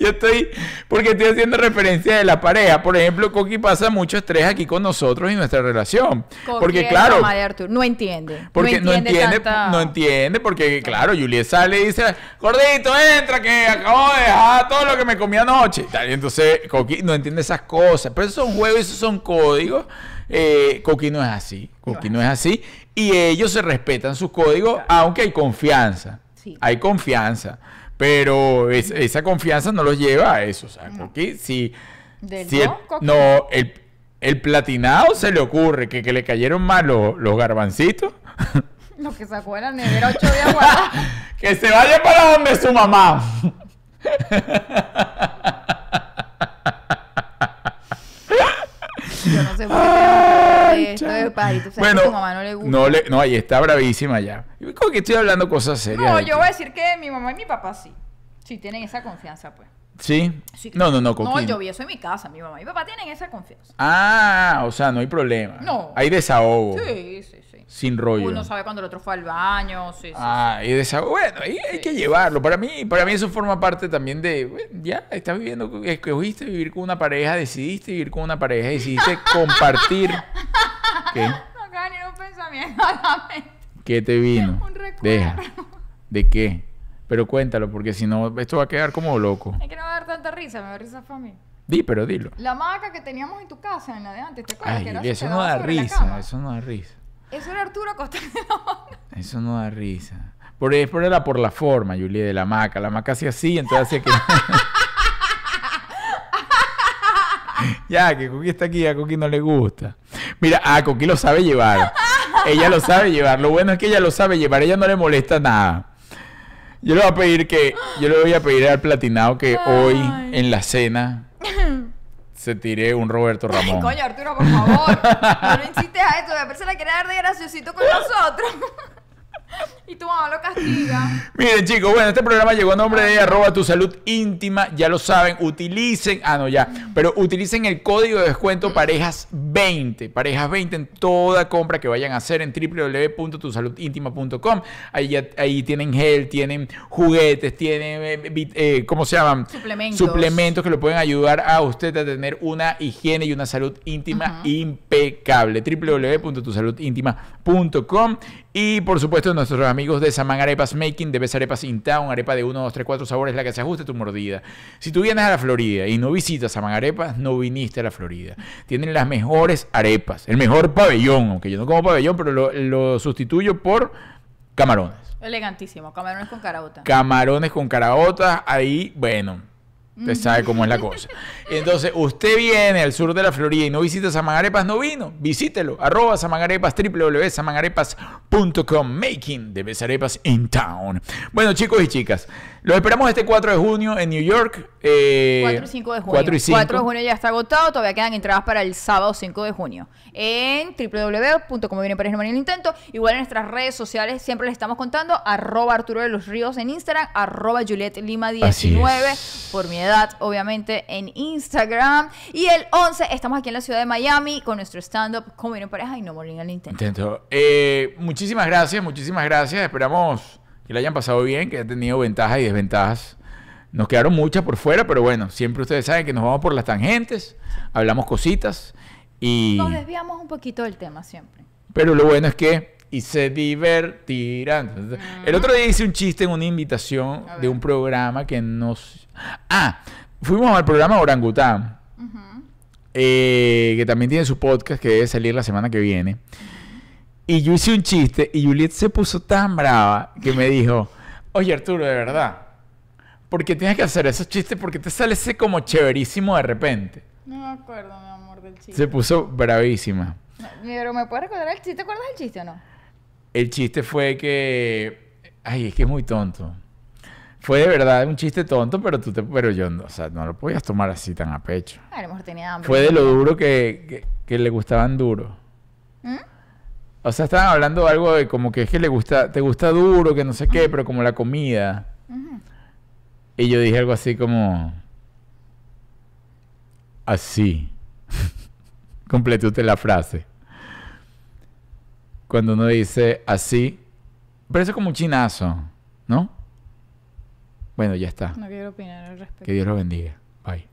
Yo estoy, porque estoy haciendo referencia de la pareja. Por ejemplo, Coqui pasa mucho estrés aquí con nosotros y nuestra relación. porque claro, Mamá de Arturo. No entiende. porque no entiende, tanta- no entiende, porque claro, Juliet sale y dice, gordito, entra, que acabo de dejar todo lo que me comí anoche. Entonces Coqui no entiende esas cosas. Pero esos son juegos, esos son códigos. Eh, Coqui no es así. Coqui no es así. Y ellos se respetan sus códigos, aunque hay confianza. Sí. Hay confianza. Pero es- esa confianza no los lleva a eso. O sea, Coqui, si, ¿Del si el- no, el, el platinado se le ocurre que, que le cayeron mal los, los garbancitos. Lo que sacó de la nevera ocho días que se vaya para donde su mamá. Yo no sé por qué bueno, que a tu mamá no le gusta. no, le- no, ahí está bravísima ya. Como que estoy hablando cosas serias. No, yo voy a decir que mi mamá y mi papá sí. Sí tienen esa confianza, pues. ¿Sí? Sí, no, no, no, No, Coquín. yo vi eso en mi casa. Mi mamá y mi papá tienen esa confianza. Ah, o sea, no hay problema. No. Hay desahogo. Sí, sí, sí. Sin rollo. Uno sabe cuando el otro fue al baño. Sí, sí. Ah, y desahogo. Bueno, ahí hay Sí, que sí, llevarlo. Para mí, para mí eso forma parte también de, bueno, ya, estás viviendo, escogiste vivir con una pareja, decidiste vivir con una pareja, decidiste compartir. ¿Qué? No acaba ni un pensamiento a la mente. ¿Qué te vino? Un recuerdo. Deja. ¿De qué? Pero cuéntalo, porque si no, esto va a quedar como loco. Es que no va a dar tanta risa, me da risa para mí. Di, pero dilo. La maca que teníamos en tu casa, en la de antes, ¿te acuerdas? Ay, que era eso no da risa, eso no da risa. Eso era Arturo maca. Eso no da risa. Por, por era por la forma, Julie, de la maca. La maca hacía así, entonces hacía que... ya, que Coqui está aquí, a Coqui no le gusta. Mira, a Coqui lo sabe llevar. Ella lo sabe llevar. Lo bueno es que ella lo sabe llevar. Ella no le molesta nada. Yo le voy a pedir que... Yo le voy a pedir al platinado que hoy, Ay. en la cena, se tire un Roberto Ramón. Coño, Arturo, por favor. No insistes a esto. La quiere dar de graciosito con nosotros. Y tu mamá lo castiga. Miren chicos, bueno, este programa llegó a nombre de arroba tu salud íntima, ya lo saben, utilicen, ah no ya, pero utilicen el código de descuento parejas 20, parejas 20 en toda compra que vayan a hacer en www.tusaludintima.com, ahí, ahí tienen gel, tienen juguetes, tienen, eh, vit- eh, ¿cómo se llaman? Suplementos. Suplementos que lo pueden ayudar a usted a tener una higiene y una salud íntima impecable, www.tusaludintima.com y por supuesto nuestros amigos amigos de Saman Arepas Making, de Best Arepas in Town, arepa de 1, 2, 3, 4 sabores, la que se ajuste a tu mordida. Si tú vienes a la Florida y no visitas Saman Arepas, no viniste a la Florida. Tienen las mejores arepas, el mejor pabellón, aunque yo no como pabellón, pero lo, lo sustituyo por camarones. Elegantísimo. Camarones con caraota. Camarones con caraotas, ahí, bueno, usted sabe cómo es la cosa. Entonces, usted viene al sur de la Florida y no visita Samanarepas, no vino, visítelo. Arroba Samanarepas, www.samanarepas.com, making de Besarepas in town. Bueno, chicos y chicas, los esperamos este 4 de junio en New York. eh, 4 y 5 de junio. 4 y 5. 4 de junio ya está agotado. Todavía quedan entradas para el sábado 5 de junio. En www.comoviene en el intento. Igual en nuestras redes sociales siempre les estamos contando. Arroba Arturo de los Ríos en Instagram. Arroba Juliet Lima Así 19. es. Por mi edad, obviamente, en Instagram. Y el 11 estamos aquí en la ciudad de Miami con nuestro stand-up Como viene en pareja y no morir en el intento. Intento. Eh, muchísimas gracias, muchísimas gracias. Esperamos que le hayan pasado bien, que hayan tenido ventajas y desventajas. Nos quedaron muchas por fuera, pero bueno, siempre ustedes saben que nos vamos por las tangentes, hablamos cositas y... Nos desviamos un poquito del tema siempre. Pero lo bueno es que... Y se divertirán. El otro día hice un chiste en una invitación de un programa que nos... Ah, fuimos al programa Orangután. eh, que también tiene su podcast que debe salir la semana que viene. Y yo hice un chiste y Juliet se puso tan brava que me dijo, oye Arturo, de verdad, ¿por qué tienes que hacer esos chistes? Porque te sale ese como chéverísimo de repente. No me acuerdo, mi amor, del chiste. Se puso bravísima. Pero ¿me puedes recordar el chiste? ¿Te acuerdas del chiste o no? El chiste fue que... Ay, es que es muy tonto. Fue de verdad un chiste tonto, pero tú te... Pero yo, no, o sea, no lo podías tomar así tan a pecho. A lo mejor tenía hambre. Fue de lo duro que, que, que le gustaban duro. ¿Mm? O sea, estaban hablando de algo de como que es que le gusta, te gusta duro, que no sé qué, pero como la comida. Y yo dije algo así como... Así. Completé usted la frase. Cuando uno dice así, parece como un chinazo, ¿no? Bueno, ya está. No quiero opinar al respecto. Que Dios lo bendiga. Bye.